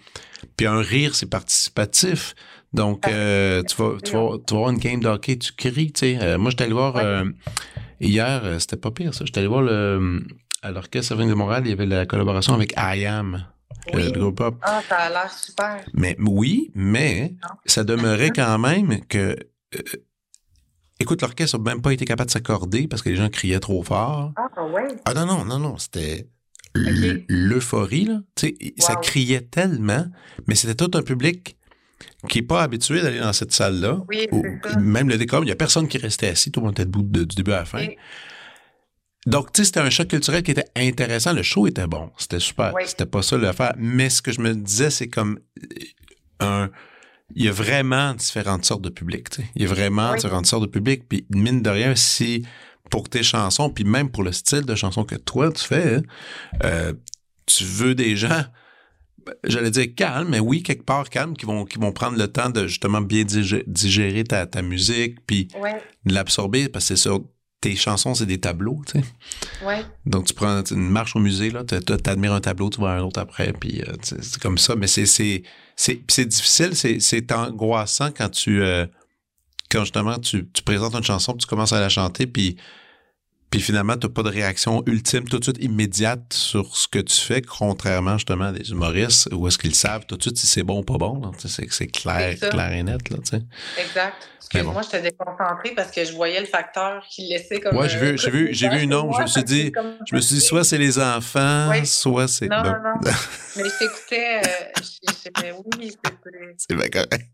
puis un rire, c'est participatif. Donc, euh, tu, vas, tu, vas, tu vas voir une game de hockey, tu cries, tu sais. Euh, moi, j'étais allé voir, euh, hier, c'était pas pire, ça. J'étais allé voir le, à l'Orchestre Symphonique de Montréal, il y avait la collaboration avec I Am, le, oui. le groupe pop. Ah, ça a l'air super. Mais oui, mais Non. ça demeurait <laughs> quand même que. euh, écoute, l'orchestre n'a même pas été capable de s'accorder parce que les gens criaient trop fort. Ah, ouais? Ah non, non, non, non, c'était l'euphorie, là. Tu sais, ça criait tellement, mais c'était tout un public qui n'est pas habitué d'aller dans cette salle-là. Oui, même le décor, il n'y a personne qui restait assis, tout le monde était debout de- du début à la fin. Donc, tu sais, c'était un choc culturel qui était intéressant. Le show était bon. C'était super. Oui. C'était pas ça l'affaire. Mais ce que je me disais, c'est comme euh, un. Il y a vraiment différentes sortes de publics. tu sais. Il y a vraiment Oui. différentes sortes de publics. Puis, mine de rien, si pour tes chansons, puis même pour le style de chanson que toi, tu fais, euh, tu veux des gens, ben, j'allais dire calmes, mais oui, quelque part calmes, qui vont, qui vont prendre le temps de justement bien digé- digérer ta, ta musique, puis Ouais, de l'absorber, parce que c'est sur tes chansons, c'est des tableaux, tu sais. ouais. Donc, tu prends une marche au musée, là, tu admires un tableau, tu vois un autre après, puis euh, c'est comme ça. Mais c'est c'est difficile, c'est c'est angoissant quand tu euh, quand justement tu, tu présentes une chanson, puis tu commences à la chanter, puis puis finalement, tu n'as pas de réaction ultime tout de suite immédiate sur ce que tu fais, contrairement justement à des humoristes où est-ce qu'ils savent tout de suite si c'est bon ou pas bon. C'est clair, clair et net. Là, tu sais. Exact. Excuse-moi, je j'étais déconcentrée parce que je voyais le facteur qui laissait comme. J'ai vu- euh, j'ai vu- j'ai vu une ombre, je me suis dit- Je me suis dit, soit c'est les enfants, Oui. soit c'est... Non, bon. non, non. <laughs> Mais je t'écoutais, euh, oui. C'est bien correct.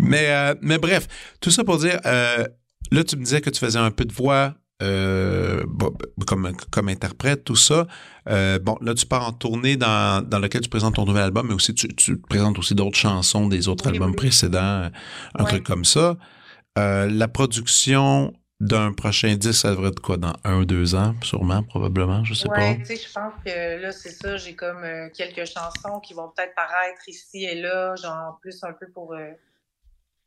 mais, euh, mais bref, tout ça pour dire, euh, là, tu me disais que tu faisais un peu de voix euh, bon, comme, comme interprète, tout ça. Euh, bon, là, tu pars en tournée dans, dans lequel tu présentes ton nouvel album, mais aussi tu, tu présentes aussi d'autres chansons des autres Oui, albums oui. précédents, un Ouais. truc comme ça. Euh, la production d'un prochain disque, ça devrait être quoi, dans un, deux ans, sûrement, probablement, je sais Ouais, pas. tu sais, je pense que là, c'est ça. J'ai comme quelques chansons qui vont peut-être paraître ici et là, genre plus un peu pour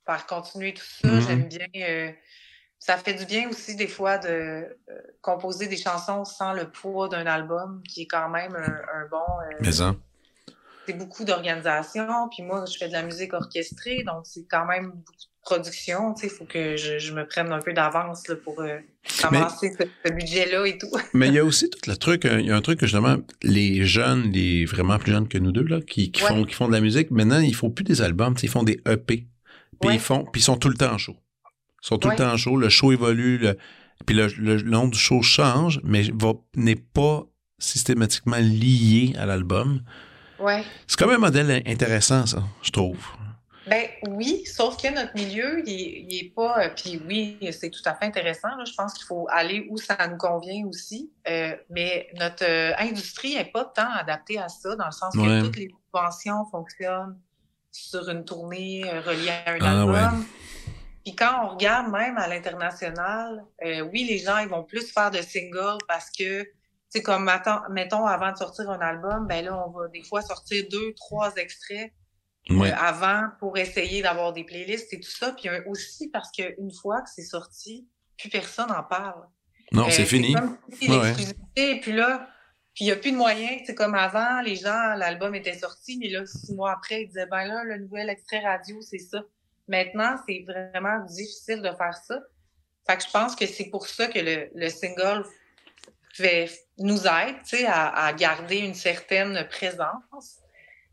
faire continuer tout ça. Mhm. J'aime bien. Euh, ça fait du bien aussi des fois de euh, composer des chansons sans le poids d'un album, qui est quand même un, un bon. euh, Mais hein. c'est beaucoup d'organisation. Puis moi, je fais de la musique orchestrée, donc c'est quand même beaucoup de production. Il faut que je, je me prenne un peu d'avance là, pour euh, ramasser ce, ce budget-là et tout. <laughs> Mais il y a aussi tout le truc, euh, il y a un truc que justement, les jeunes, les vraiment plus jeunes que nous deux, là, qui, qui Ouais. font, qui font de la musique, maintenant, ils font plus des albums, ils font des EP. Puis Ouais. ils font, puis ils sont tout le temps en show. Ils sont tout le temps chauds. Le show évolue. puis le, le, nom du show change, mais n'est pas systématiquement lié à l'album. Ouais. C'est comme un modèle intéressant, ça, je trouve. Ben oui, sauf que notre milieu, il n'est pas. Euh, puis oui, c'est tout à fait intéressant. Je pense qu'il faut aller où ça nous convient aussi. Euh, mais notre euh, industrie n'est pas tant adaptée à ça, dans le sens que toutes les subventions fonctionnent sur une tournée reliée à un ah, album. Puis quand on regarde même à l'international, oui, les gens ils vont plus faire de singles parce que c'est comme mettons avant de sortir un album, ben là on va des fois sortir deux, trois extraits euh, avant pour essayer d'avoir des playlists et tout ça. Puis aussi parce qu'une fois que c'est sorti, plus personne n'en parle. Non, c'est euh, fini. Comme Et puis là, puis il n'y a plus de moyens. C'est comme avant, les gens, l'album était sorti, mais là, six mois après, ils disaient, ben là, le nouvel extrait radio, c'est ça. Maintenant, c'est vraiment difficile de faire ça. Fait que je pense que c'est pour ça que le, le single fait, nous aide, à, à garder une certaine présence.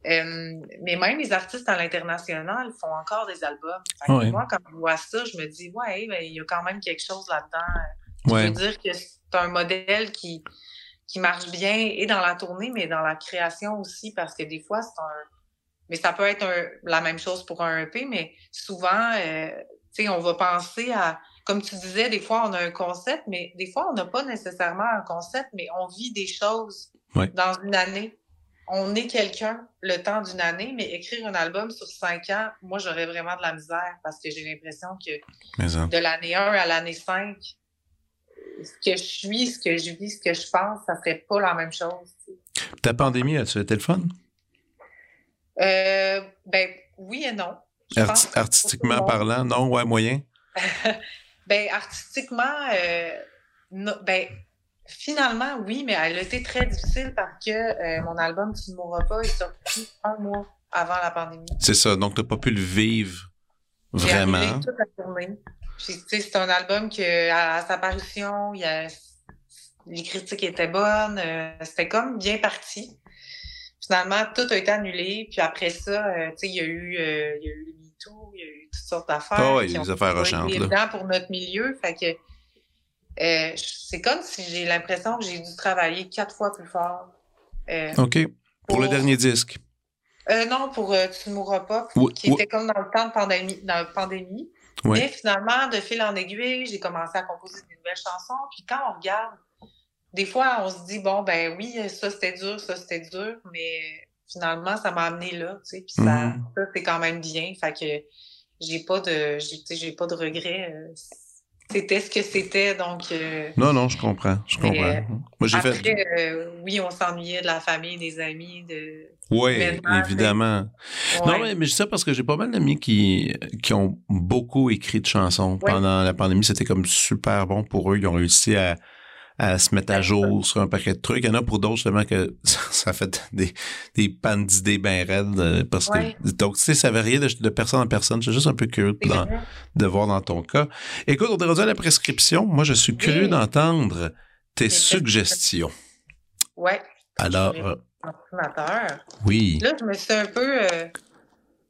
Euh, mais même les artistes à l'international font encore des albums. Moi, quand je vois ça, je me dis, ouais, ben, il y a quand même quelque chose là-dedans. Je veux dire que c'est un modèle qui, qui marche bien et dans la tournée, mais dans la création aussi, parce que des fois, c'est un. Mais ça peut être la même chose pour un EP, mais souvent, euh, tu sais, on va penser à. Comme tu disais, des fois, on a un concept, mais des fois, on n'a pas nécessairement un concept, mais on vit des choses dans une année on est quelqu'un le temps d'une année, mais écrire un album sur cinq ans, moi, j'aurais vraiment de la misère parce que j'ai l'impression que de l'année 1 à l'année 5, ce que je suis, ce que je vis, ce que je pense, ça serait pas la même chose. Ta pandémie, as-tu été le fun? Euh, ben, oui et non. artistiquement parlant, non, ouais, moyen? <laughs> ben, artistiquement, euh, ben, Finalement, oui, mais elle a été très difficile parce que euh, mon album Tu ne mourras pas est sorti un mois avant la pandémie. C'est ça, donc tu n'as pas pu le vivre vraiment. Toute la journée. C'est un album que à, sa parution, il y a, les critiques étaient bonnes, euh, c'était comme bien parti. Finalement, tout a été annulé. Puis après ça, euh, il y a eu, il y a eu le MeToo, il y a eu toutes sortes d'affaires. Ah oui, les affaires rechantes. pour notre milieu. Fait que euh, c'est comme si j'ai l'impression que j'ai dû travailler quatre fois plus fort. Euh, OK. Pour, le dernier disque? Euh, non, pour Tu ne mourras pas, qui était comme dans le temps de pandémie. Dans la pandémie. Mais finalement, de fil en aiguille, j'ai commencé à composer des nouvelles chansons. Puis quand on regarde, des fois, on se dit, bon, ben oui, ça c'était dur, ça c'était dur, mais finalement, ça m'a amené là, tu sais. Puis ça, mm-hmm. ça c'est quand même bien. Fait que j'ai pas de, j'ai pas de regrets c'était ce que c'était, donc... Euh, non, non, je comprends, je comprends. Euh, Moi, j'ai fait... Euh, oui, on s'ennuyait de la famille, des amis, de... Oui, évidemment. Non, mais, mais je sais parce que j'ai pas mal d'amis qui, qui ont beaucoup écrit de chansons pendant la pandémie. C'était comme super bon pour eux. Ils ont réussi à à se mettre à jour sur un paquet de trucs. Il y en a pour d'autres, justement, que <laughs> ça fait des, des pannes d'idées bien raides. Euh, parce que, donc, tu sais, ça varie de, de, personne en personne. Je suis juste un peu curieux de, voir dans ton cas. Écoute, on est rendu à la prescription. Moi, je suis curieux d'entendre tes suggestions. Oui. Alors. Euh, oui. Là, je me suis un peu. Euh,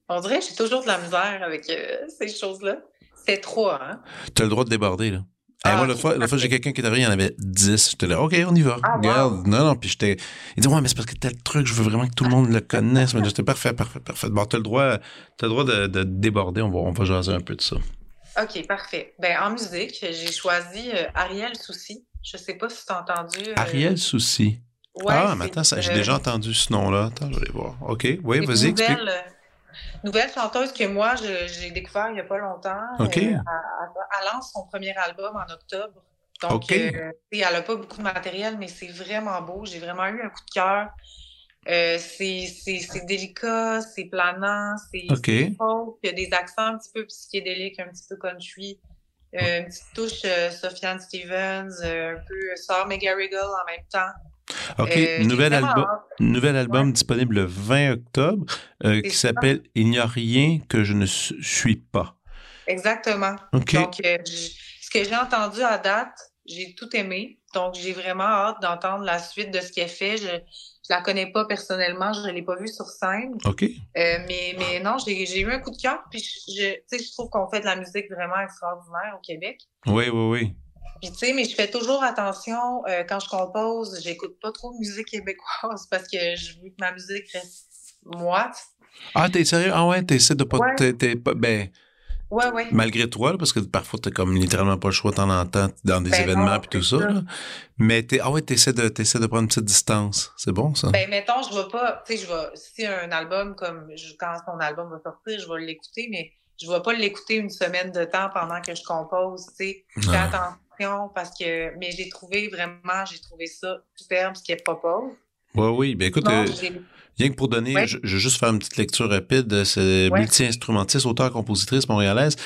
on dirait que j'ai toujours de la misère avec ces choses-là. C'est trois, hein? Tu as le droit de déborder, là. Ah, moi, la fois, la fois j'ai quelqu'un qui est arrivé, il y en avait 10. J'étais là, OK, on y va. Ah, Regarde. Non, non, puis j'étais. Il dit, ouais, mais c'est parce que tel truc, je veux vraiment que tout le monde le connaisse. Mais j'étais parfait, parfait, parfait. Bon, t'as le droit, as le droit de, de, déborder. On va, on va jaser un peu de ça. OK, parfait. Ben, en musique, j'ai choisi euh, Ariel Souci. Je sais pas si tu as entendu. Euh... Ariel Souci. Ouais, ah, mais attends, j'ai déjà entendu ce nom-là. Attends, je vais voir. OK, oui, vas-y, explique. Euh, Nouvelle chanteuse que moi, j'ai découvert il n'y a pas longtemps. OK. Euh, elle, lance son premier album en octobre. Donc, euh, elle n'a pas beaucoup de matériel, mais c'est vraiment beau. J'ai vraiment eu un coup de cœur. Euh, c'est délicat, c'est planant, c'est okay. Il y a des accents un petit peu psychédéliques, un petit peu country. une petite touche Sofiane Stevens, un peu Sœur McGarrigle en même temps. OK. Euh, nouvel, album, nouvel album disponible le 20 octobre euh, qui s'appelle Il n'y a rien que je ne suis pas. Exactement. OK. Donc, euh, ce que j'ai entendu à date, j'ai tout aimé. Donc, j'ai vraiment hâte d'entendre la suite de ce qu'elle fait. Je la connais pas personnellement, je l'ai pas vue sur scène. OK. Mais, mais non, j'ai eu un coup de cœur, puis je, je trouve qu'on fait de la musique vraiment extraordinaire au Québec. Oui, oui, oui. Puis, tu sais, mais je fais toujours attention euh, quand je compose, j'écoute pas trop de musique québécoise parce que je veux que ma musique reste moi. Ah, t'es sérieux? Ah ouais, t'essaies de pas. T'es, pas ben, ouais, ouais. Malgré toi, parce que parfois, t'as comme littéralement pas le choix, t'en entends dans des ben événements et tout ça. Mais t'es, ah ouais, t'essaies de, t'essaies de prendre une petite distance. C'est bon, ça? Ben, mettons, je vais pas, tu sais, je vais, si un album comme, quand mon album va sortir, je vais l'écouter, mais je vais pas l'écouter une semaine de temps pendant que je compose, tu sais. Fais attention parce que, mais j'ai trouvé vraiment, j'ai trouvé ça superbe ce qu'elle propose. Oui, oui. Ben écoute, euh, rien que pour donner, je, vais juste faire une petite lecture rapide. C'est multi-instrumentiste, auteur-compositrice montréalaise.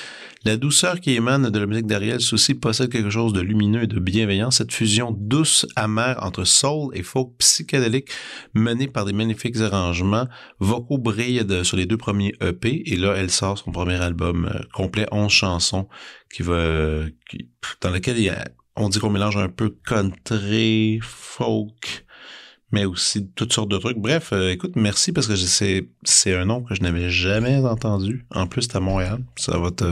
La douceur qui émane de la musique d'Ariel Souci possède quelque chose de lumineux et de bienveillant. Cette fusion douce, amère entre soul et folk psychédélique menée par des magnifiques arrangements. Vocaux brillent sur les deux premiers EP et là, elle sort son premier album euh, complet, 11 chansons, qui va, dans lequel il y a, on dit qu'on mélange un peu country, folk, mais aussi toutes sortes de trucs. Bref, euh, écoute, merci parce que c'est, un nom que je n'avais jamais entendu. En plus, c'est à Montréal. Ça va te,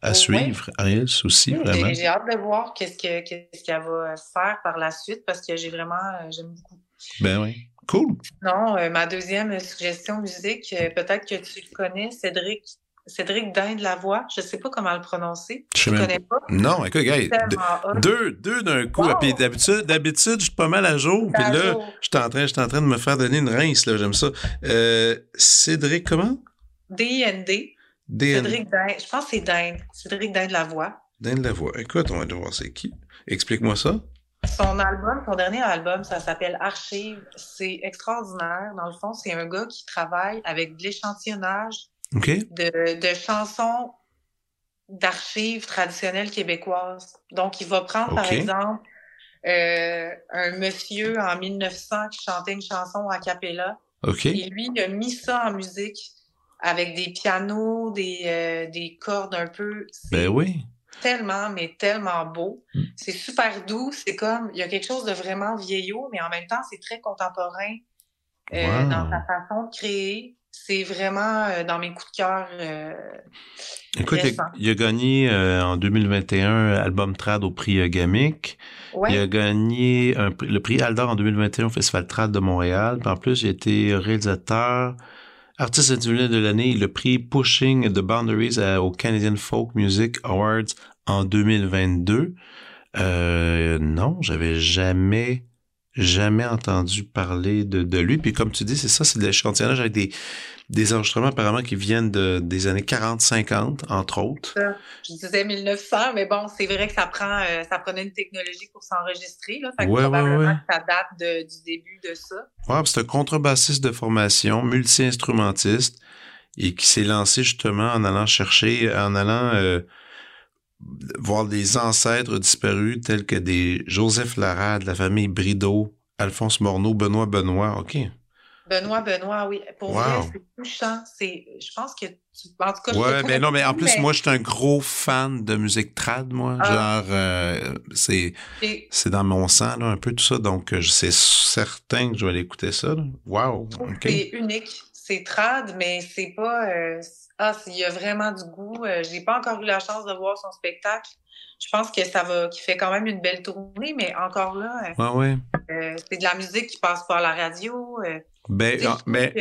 à suivre, Ariel Souci, vraiment. J'ai hâte de voir qu'est-ce, que, qu'est-ce qu'elle va faire par la suite parce que j'ai vraiment, euh, j'aime beaucoup. Ben oui. Cool. Non, euh, ma deuxième suggestion musique, peut-être que tu le connais, Cédric Cédric Dain de la voix, je sais pas comment le prononcer. Je ne connais pas. Non, écoute, gars, deux, deux d'un coup. Puis d'habitude, d'habitude, je suis pas mal à jour. Puis là, je suis en train, en train de me faire donner une rince, là. J'aime ça. Euh, Cédric, comment? D-I-N-D. Cédric Dain. Je pense que c'est Dain. Cédric Dain de la voix. Dain de la voix. Écoute, on va devoir c'est qui. Explique-moi ça. Son album, son dernier album, ça s'appelle Archive. C'est extraordinaire. Dans le fond, c'est un gars qui travaille avec de l'échantillonnage de, chansons d'archives traditionnelles québécoises. Donc, il va prendre, par exemple, euh, un monsieur en 1900 qui chantait une chanson a cappella. Et lui, il a mis ça en musique avec des pianos, des, euh, des cordes un peu. Ben oui. Tellement, mais tellement beau. Hmm. C'est super doux. C'est comme, il y a quelque chose de vraiment vieillot, mais en même temps, c'est très contemporain euh, dans sa façon de créer c'est vraiment euh, dans mes coups de cœur. Euh, Écoute, il a, gagné euh, en 2021 album trad au prix Gamic. Il a gagné le prix Aldor en 2021 au Festival trad de Montréal. en plus, il a été réalisateur, artiste individuel de l'année, le prix Pushing the Boundaries au Canadian Folk Music Awards en 2022. non, j'avais jamais jamais entendu parler de, de lui. Puis comme tu dis, c'est ça, c'est de l'échantillonnage avec des, des enregistrements apparemment qui viennent de, des années 40-50, entre autres. Je disais 1900, mais bon, c'est vrai que ça prend euh, ça prenait une technologie pour s'enregistrer. Là, fait que probablement que ça date de, du début de ça. Ouais, c'est un contrebassiste de formation, multi-instrumentiste, et qui s'est lancé justement en allant chercher, en allant... Euh, voir des ancêtres disparus tels que des Joseph Larade, la famille Brideau, Alphonse Morneau, Benoît Benoît. OK. Benoît Benoît, oui. Pour wow. vrai, c'est touchant. C'est, je pense que tu, en tout cas, ouais, mais non, mais en plus, moi, je suis un gros fan de musique trad, moi. Ah. Genre, euh, c'est, c'est dans mon sang, là, un peu tout ça. Donc, c'est certain que je vais aller écouter ça. Là. Wow. C'est unique. C'est trad, mais c'est pas, euh, ah, il y a vraiment du goût. Euh, j'ai pas encore eu la chance de voir son spectacle. Je pense que ça va, qu'il fait quand même une belle tournée, mais encore là, euh, euh, c'est de la musique qui passe par la radio. Ben, ah, mais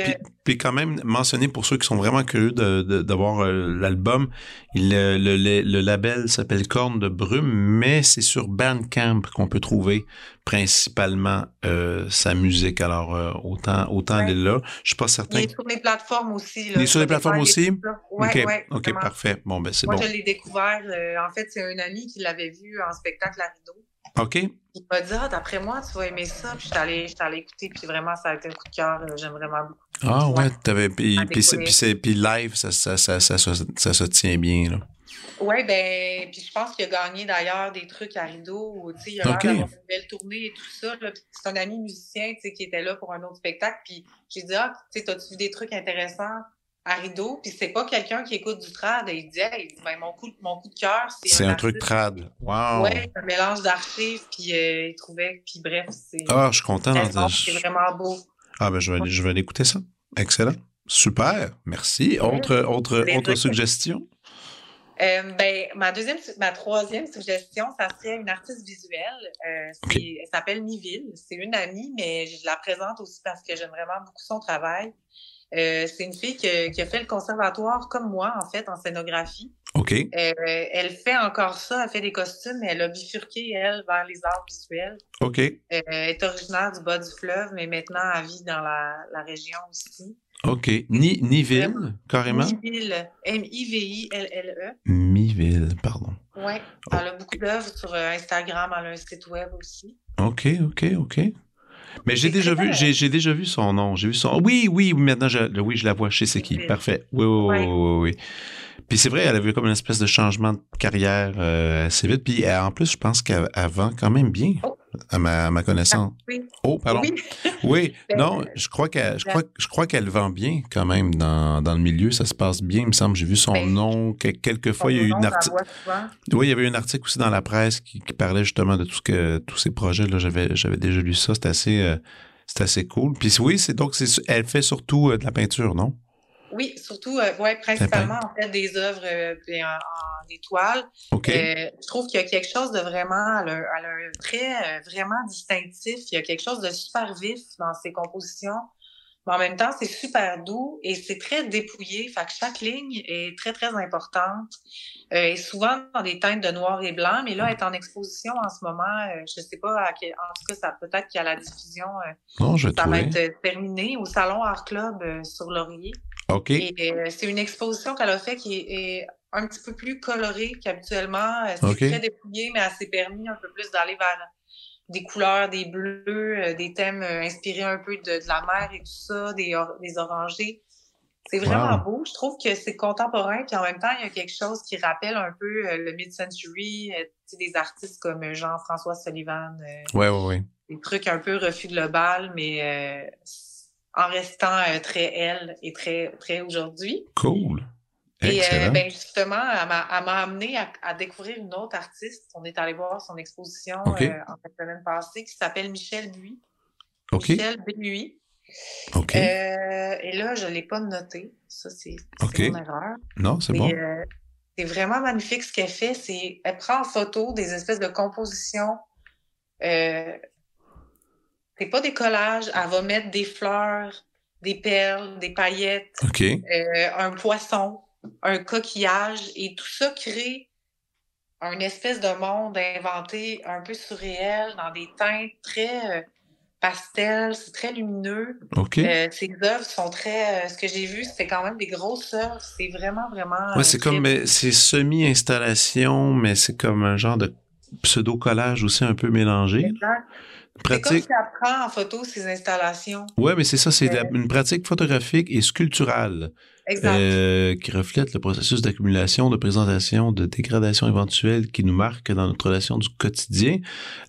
puis, quand même mentionner pour ceux qui sont vraiment curieux de, d'avoir euh, l'album, le, le, le, label s'appelle Corne de Brume, mais c'est sur Bandcamp qu'on peut trouver principalement euh, sa musique. Alors euh, autant autant elle est là. Je suis pas certain. Il est sur les plateformes aussi. Là, il est sur les plateformes aussi? Oui, ok, ok, parfait. Bon ben c'est bon. Moi je l'ai découvert. en fait, c'est un ami qui l'avait vu en spectacle à Rideau. OK. Il m'a dit, ah, d'après moi, tu vas aimer ça. Puis je suis allée écouter, puis vraiment, ça a été un coup de cœur. Euh, j'aime vraiment beaucoup. Ah ouais, t'avais. Puis, puis, live, ça, ça, ça, ça, ça, se tient bien, là. Oui, ben, puis je pense qu'il a gagné d'ailleurs des trucs à rideau. Tu sais, il a okay. une belle tournée et tout ça. C'est un ami musicien, tu sais, qui était là pour un autre spectacle. Puis j'ai dit, ah, tu sais, t'as-tu vu des trucs intéressants? À rideau, puis c'est pas quelqu'un qui écoute du trad. Et il dit, hey, ben, mon, coup, mon coup de cœur, c'est. C'est un, truc trad. Wow. Ouais, un mélange d'archives, puis euh, il trouvait, puis bref, c'est. Ah, je suis content. C'est vraiment beau. Ah ben je vais, je vais aller écouter ça. Excellent. Super. Merci. Autre, autre, autre suggestion? Euh, ben, ma deuxième, ma troisième suggestion, ça serait une artiste visuelle. Euh, Elle s'appelle Niville. C'est une amie, mais je la présente aussi parce que j'aime vraiment beaucoup son travail. Euh, c'est une fille qui, qui, a fait le conservatoire comme moi, en fait, en scénographie. OK. Euh, elle fait encore ça, elle fait des costumes, mais elle a bifurqué, elle, vers les arts visuels. OK. Euh, elle est originaire du bas du fleuve, mais maintenant, elle vit dans la, la région aussi. OK. Ni, Niville, carrément? Niville, M-I-V-I-L-L-E. Miville, pardon. Oui, elle a beaucoup d'œuvres sur Instagram, elle a un site web aussi. OK, OK, OK. Mais j'ai déjà vu, j'ai, j'ai déjà vu son nom. J'ai vu son. Oui, oui, maintenant je, oui, je la vois chez C'est qui. Niville. Parfait. Oui, oui, oui, oui, oui. Puis c'est vrai, elle avait comme une espèce de changement de carrière euh, assez vite. Puis euh, en plus, je pense qu'elle elle vend quand même bien, Oh. À ma, à ma connaissance. Oui. Oh, pardon. Oui. <laughs> Oui, non, je crois qu'elle, je crois, je crois qu'elle vend bien quand même dans, dans le milieu. Ça se passe bien, il me semble. J'ai vu son Ben, nom. que- quelques fois, il y a eu une article. Oui, il y avait un article aussi dans la presse qui, qui parlait justement de tout ce que tous ces projets là. J'avais j'avais déjà lu ça. C'était assez euh, c'était assez cool. Puis oui, c'est donc c'est elle fait surtout euh, de la peinture, non? Oui, surtout, euh, ouais, principalement, en fait, des œuvres euh, puis en, en. Ok. Euh, je trouve qu'il y a quelque chose de vraiment, elle a, elle a un trait vraiment distinctif. Il y a quelque chose de super vif dans ses compositions. Mais en même temps, c'est super doux et c'est très dépouillé. Fait que chaque ligne est très, très importante. Et souvent dans des teintes de noir et blanc. Mais là, elle est en exposition en ce moment. Je sais pas, à quel- en tout cas, ça peut-être qu'il y a la diffusion. non, je ça va être terminé au Salon Art Club sur Laurier. Ok. Euh, c'est une exposition qu'elle a fait qui est, est un petit peu plus colorée qu'habituellement. Euh, C'est très dépouillé, mais elle s'est permis un peu plus d'aller vers des couleurs, des bleus, euh, des thèmes inspirés un peu de, de la mer et tout ça, des, or- des orangés. C'est vraiment Wow. beau. Je trouve que c'est contemporain, puis en même temps, il y a quelque chose qui rappelle un peu euh, le mid-century, euh, des artistes comme Jean-François Sullivan, euh, Ouais, ouais, ouais. des trucs un peu refus global, mais en restant euh, très elle et très, très aujourd'hui. Cool. Et euh, ben justement, elle m'a, amené à, à découvrir une autre artiste. On est allé voir son exposition euh, en fin de semaine passée qui s'appelle Michel Buis. ok. Michel Buis. Ok. Euh, et là, je ne l'ai pas noté. Ça, c'est, mon erreur. non, c'est bon. c'est vraiment magnifique ce qu'elle fait. Elle prend en photo des espèces de compositions. Euh, c'est pas des collages. Elle va mettre des fleurs, des perles, des paillettes, Ok. euh, un poisson, un coquillage, et tout ça crée une espèce de monde inventé un peu surréel, dans des teintes très euh, pastel, c'est très lumineux. Ok. Euh, ces œuvres sont très. euh, ce que j'ai vu, c'était quand même des grosses œuvres. C'est vraiment, vraiment. Ouais, c'est comme, c'est semi-installation, mais c'est comme un genre de pseudo-collage aussi un peu mélangé. Exact. C'est comme Pratique. elle prend en photo ces installations. Ouais, mais c'est ça, c'est la- une pratique photographique et sculpturale euh, qui reflète le processus d'accumulation, de présentation, de dégradation éventuelle qui nous marque dans notre relation du quotidien.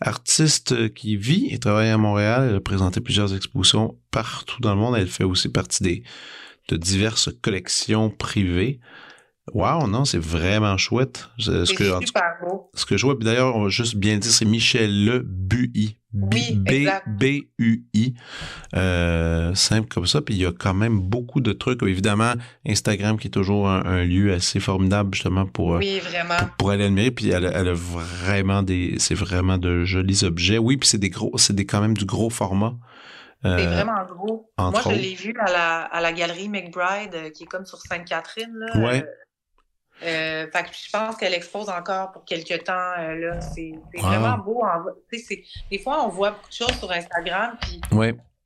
Artiste euh, qui vit et travaille à Montréal, elle a présenté plusieurs expositions partout dans le monde. Elle fait aussi partie des de diverses collections privées. Wow, non, c'est vraiment chouette. Ce c'est que, super beau. ce que je vois, puis d'ailleurs, on va juste bien dire, c'est Michel Le Bui. Oui, exact. B-U-I. Euh, simple comme ça. Puis il y a quand même beaucoup de trucs. Évidemment, Instagram qui est toujours un, un lieu assez formidable justement pour, euh, Oui, vraiment. pour, pour aller admirer. Puis elle, a- elle a vraiment des. C'est vraiment de jolis objets. Oui, puis c'est des gros. C'est des, quand même du gros format. Euh, C'est vraiment gros. Moi, je l'ai vu à la, à la galerie McBride, euh, qui est comme sur Sainte-Catherine. Là. Ouais. Euh, euh, fait que je pense qu'elle expose encore pour quelques temps. euh, là. C'est Wow. vraiment beau. En, des fois, on voit beaucoup de choses sur Instagram. Puis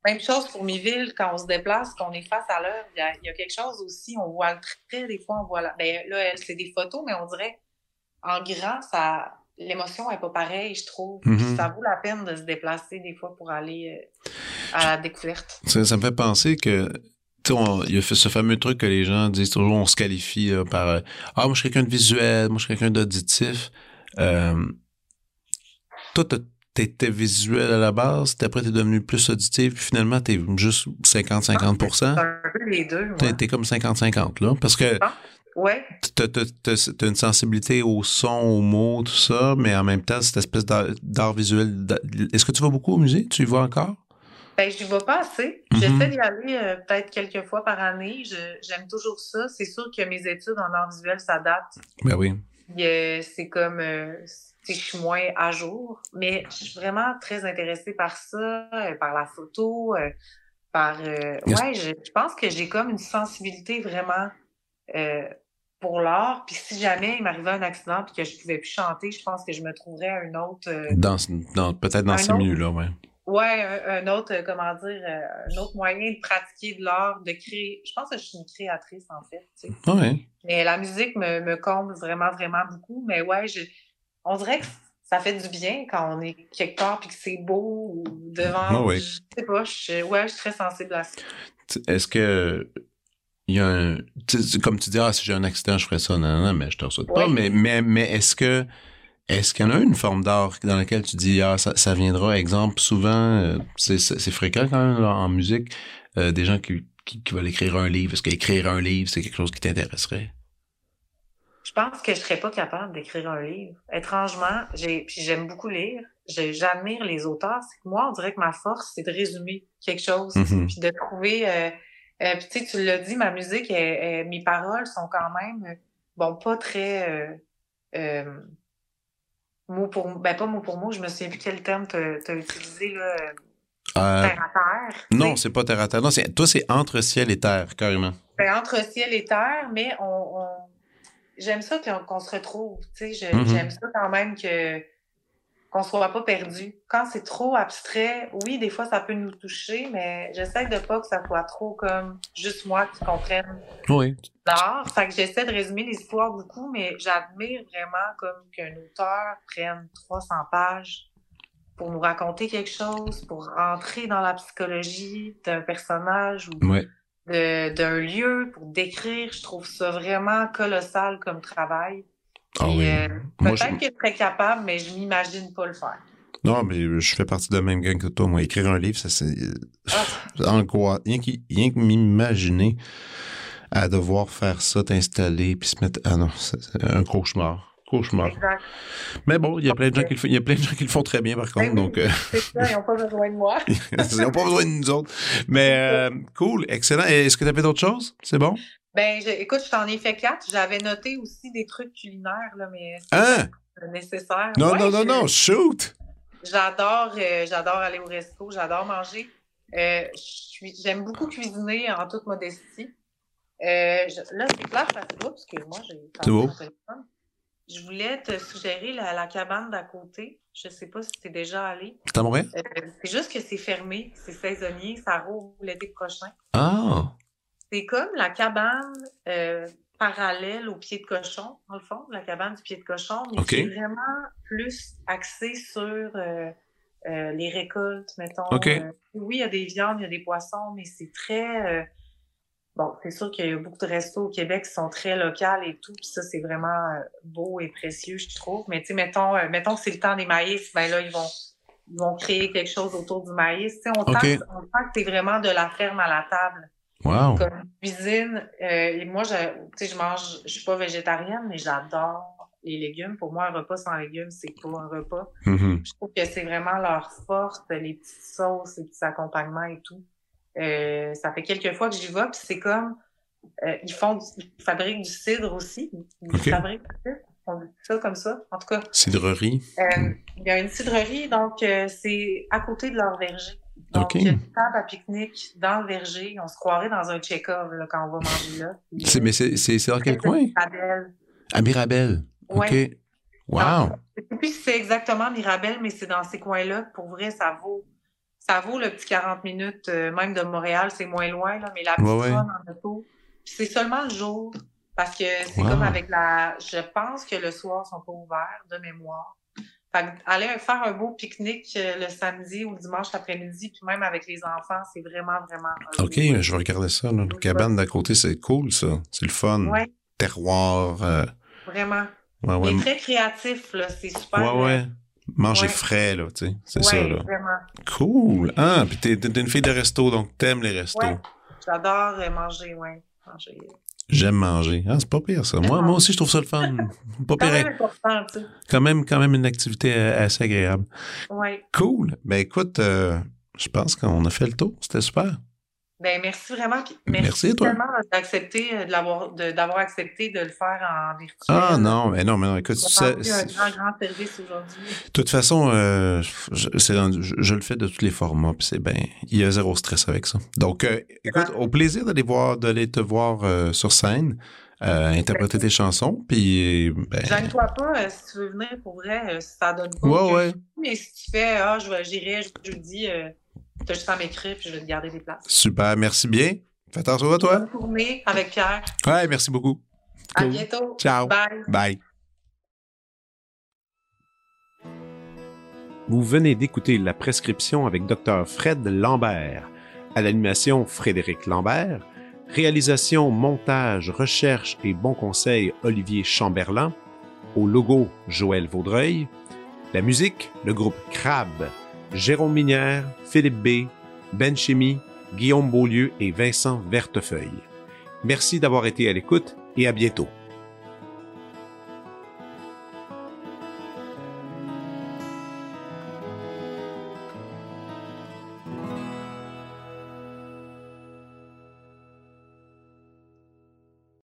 même chose pour Miville, quand on se déplace, qu'on est face à l'œuvre, il y, a- il y a quelque chose aussi. On voit le trait, des fois, on voit la... ben, là, c'est des photos, mais on dirait en grand, ça l'émotion est pas pareille, je trouve. Mhm. Ça vaut la peine de se déplacer des fois pour aller euh, à la découverte. Ça, ça me fait penser que on- il y a fait ce fameux truc que les gens disent toujours, on se qualifie là, par euh, ah moi je suis quelqu'un de visuel, moi je suis quelqu'un d'auditif. Euh, toi t'étais visuel à la base, puis après t'es devenu plus auditif, puis finalement t'es juste 50-50%. C'est un peu les deux. T'es comme 50-50 là, parce que Ouais, t'as t'as- t'as- t'as une sensibilité au son, aux mots, tout ça, mais en même temps cette espèce d'art visuel. Est-ce que tu vas beaucoup au musée? Tu y vas encore? Ben, je n'y vais pas assez. Mhm. J'essaie d'y aller euh, peut-être quelques fois par année. J'aime toujours ça. C'est sûr que mes études en art visuel s'adaptent. Ben oui. Euh, C'est comme, euh, je suis moins à jour, mais je suis vraiment très intéressée par ça, euh, par la photo, euh, par... ouais, je, je pense que j'ai comme une sensibilité vraiment pour l'art. Puis si jamais il m'arrivait un accident puis que je pouvais plus chanter, je pense que je me trouverais un autre... Dans, dans, peut-être dans ces milieux-là, ouais. Ouais, un, un autre, euh, comment dire, euh, un autre moyen de pratiquer de l'art, de créer. Je pense que je suis une créatrice, en fait. tu sais. Ouais. Mais la musique me, me comble vraiment, vraiment beaucoup. Mais ouais, je, on dirait que ça fait du bien quand on est quelque part puis que c'est beau ou devant. Ah oui. Je sais pas, je, ouais, je suis très sensible à ça. Est-ce que il y a un comme tu dis ah si j'ai un accident je ferais ça non non, non mais je te souhaite pas Oui. mais mais mais est-ce que est-ce qu'il y en a une forme d'art dans laquelle tu dis ah ça, ça viendra? Exemple souvent euh, c'est fréquent quand même là, en musique euh, des gens qui, qui qui veulent écrire un livre est-ce qu'écrire un livre c'est quelque chose qui t'intéresserait? Je pense que je serais pas capable d'écrire un livre. Étrangement, j'ai, puis j'aime beaucoup lire. J'admire les auteurs. C'est que moi, on dirait que ma force, c'est de résumer quelque chose, Mhm. puis de trouver. Euh, euh, puis tu sais, tu l'as dit, ma musique, elle- elle- mes paroles sont quand même, bon, pas très mot pour ben pas mot pour mot. Je me souviens plus quel terme t'as as utilisé là. euh, terre à terre. tu non c'est pas terre à terre non c'est toi c'est entre ciel et terre carrément Ben, entre ciel et terre, mais on, on- j'aime ça qu'on se retrouve. Tu sais, je- Mhm. j'aime ça quand même que qu'on soit pas perdu. Quand c'est trop abstrait, oui, des fois ça peut nous toucher, mais j'essaie de pas que ça soit trop comme juste moi qui comprenne oui l'art. Fait que j'essaie de résumer les histoires beaucoup, mais j'admire vraiment comme qu'un auteur prenne 300 pages pour nous raconter quelque chose, pour rentrer dans la psychologie d'un personnage ou ouais d'un lieu pour décrire. Je trouve ça vraiment colossal comme travail. Ah oui euh, Moi, je- Peut-être que je serais capable, mais je m'imagine pas le faire. Non, mais je fais partie de la même gang que toi. Moi, écrire un livre, ça, c'est. Ah. En quoi? Rien, qu'y- rien que m'imaginer à devoir faire ça, t'installer, puis se mettre. Ah non, c'est un cauchemar. Cauchemar. Exact. Mais bon, il y a plein de gens qui le font, il y a plein de gens qui le font très bien, par contre. Ben oui. Donc, euh, ça, ils n'ont pas besoin de moi. <laughs> ils n'ont pas besoin de nous autres. Mais euh, cool, excellent. Est-ce que tu avais d'autres choses? C'est bon? Ben, je- écoute, je t'en ai fait quatre. J'avais noté aussi des trucs culinaires, là, mais c'est Hein? nécessaire. Non, Ouais, non, non, je- non, shoot! J'adore, euh, j'adore aller au resto, j'adore manger. Euh, J'aime beaucoup cuisiner en toute modestie. Euh, je- là, c'est plate parce que, excuse-moi, j'ai téléphone. Je voulais te suggérer la, la cabane d'à côté. Je sais pas si tu es déjà allé. C'est à Montréal? Euh, c'est juste que c'est fermé, c'est saisonnier, ça rouvre l'été prochain. Ah! C'est comme la cabane euh, parallèle au pied de cochon, dans le fond, la cabane du pied de cochon, mais OK. qui est vraiment plus axée sur euh, euh, les récoltes, mettons. OK. Euh, oui, il y a des viandes, il y a des poissons, mais c'est très... euh, bon, c'est sûr qu'il y a beaucoup de restos au Québec qui sont très locaux et tout, puis ça, c'est vraiment euh, beau et précieux, je trouve. Mais tu sais, mettons, euh, mettons que c'est le temps des maïs, ben là, ils vont ils vont créer quelque chose autour du maïs. Tu sais, on, OK. sent, on sent que c'est vraiment de la ferme à la table Wow! comme cuisine. Euh, et moi, je, tu sais, je mange, je suis pas végétarienne, mais j'adore les légumes. Pour moi, un repas sans légumes, c'est pas un repas. Mhm. Je trouve que c'est vraiment leur force, les petites sauces, les petits accompagnements et tout. Euh, ça fait quelques fois que j'y vais, puis c'est comme euh, ils font, du- ils fabriquent du cidre aussi. Ils fabriquent du cidre. On dit ça comme ça. En tout cas, Cidrerie. euh, il y a une cidrerie, donc c'est à côté de leur verger. Donc, OK. il y a une table à pique-nique dans le verger. On se croirait dans un check-off là, quand on va manger là. C'est, mais c'est, dans quel coin? Mirabelle. À Mirabel. Ouais. OK. Wow! Je sais plus si c'est exactement Mirabelle, mais c'est dans ces coins-là. Pour vrai, ça vaut ça vaut le petit 40 minutes, euh, même de Montréal, c'est moins loin, là, mais la petite Ouais, ouais. en auto. C'est seulement le jour, parce que c'est Wow. comme avec la... Je pense que le soir, ils sont pas ouverts, de mémoire. Fait que aller faire un beau pique-nique euh, le samedi ou le dimanche après-midi, puis même avec les enfants, c'est vraiment, vraiment... OK, je vais regarder ça. Là. La cabane d'à côté, c'est cool, ça. C'est le fun. Ouais, Terroir. euh, vraiment. ouais, ouais. Il est très créatif, là, c'est super. Ouais, ouais. Manger frais, là, tu sais. C'est ça, là. vraiment. Cool. Ah, puis t'es, t'es une fille de resto, donc t'aimes les restos. J'adore euh, manger, ouais. Manger. J'aime manger. Ah, c'est pas pire, ça. Moi, moi aussi, je trouve ça le fun. <laughs> Pas Quand pire. même important, tu sais. Quand même, quand même une activité euh, assez agréable. Ouais. Cool. Ben écoute, euh, je pense qu'on a fait le tour. C'était super. Ben, merci vraiment. Merci, toi. d'accepter, euh, d'avoir accepté de le faire en virtuel. Ah non, mais non, mais non, écoute, c'est un grand, grand service aujourd'hui. De toute façon, euh, je, je, le fais de tous les formats, puis c'est bien, il y a zéro stress avec ça. Donc, euh, écoute, au plaisir d'aller voir, d'aller te voir sur scène. interpréter tes chansons, puis... Ben... Gêne-toi pas, si tu veux venir, pour vrai, ça donne pas... Ouais, ouais. Mais si tu fais, ah, j'irai jeudi, tu as juste à m'écrire puis je vais te garder des places. Super, merci bien. Fais attention à toi. Bonne journée avec Pierre. Ouais, merci beaucoup. À bientôt. Ciao. Bye. Bye. Vous venez d'écouter la prescription avec Dr. Fred Lambert. À l'animation, Frédéric Lambert. Réalisation, montage, recherche et bon conseil, Olivier Chamberlain. Au logo, Joël Vaudreuil. La musique, le groupe Crab. Jérôme Minière, Philippe B., Ben Guillaume Beaulieu et Vincent Vertefeuille. Merci d'avoir été à l'écoute et à bientôt.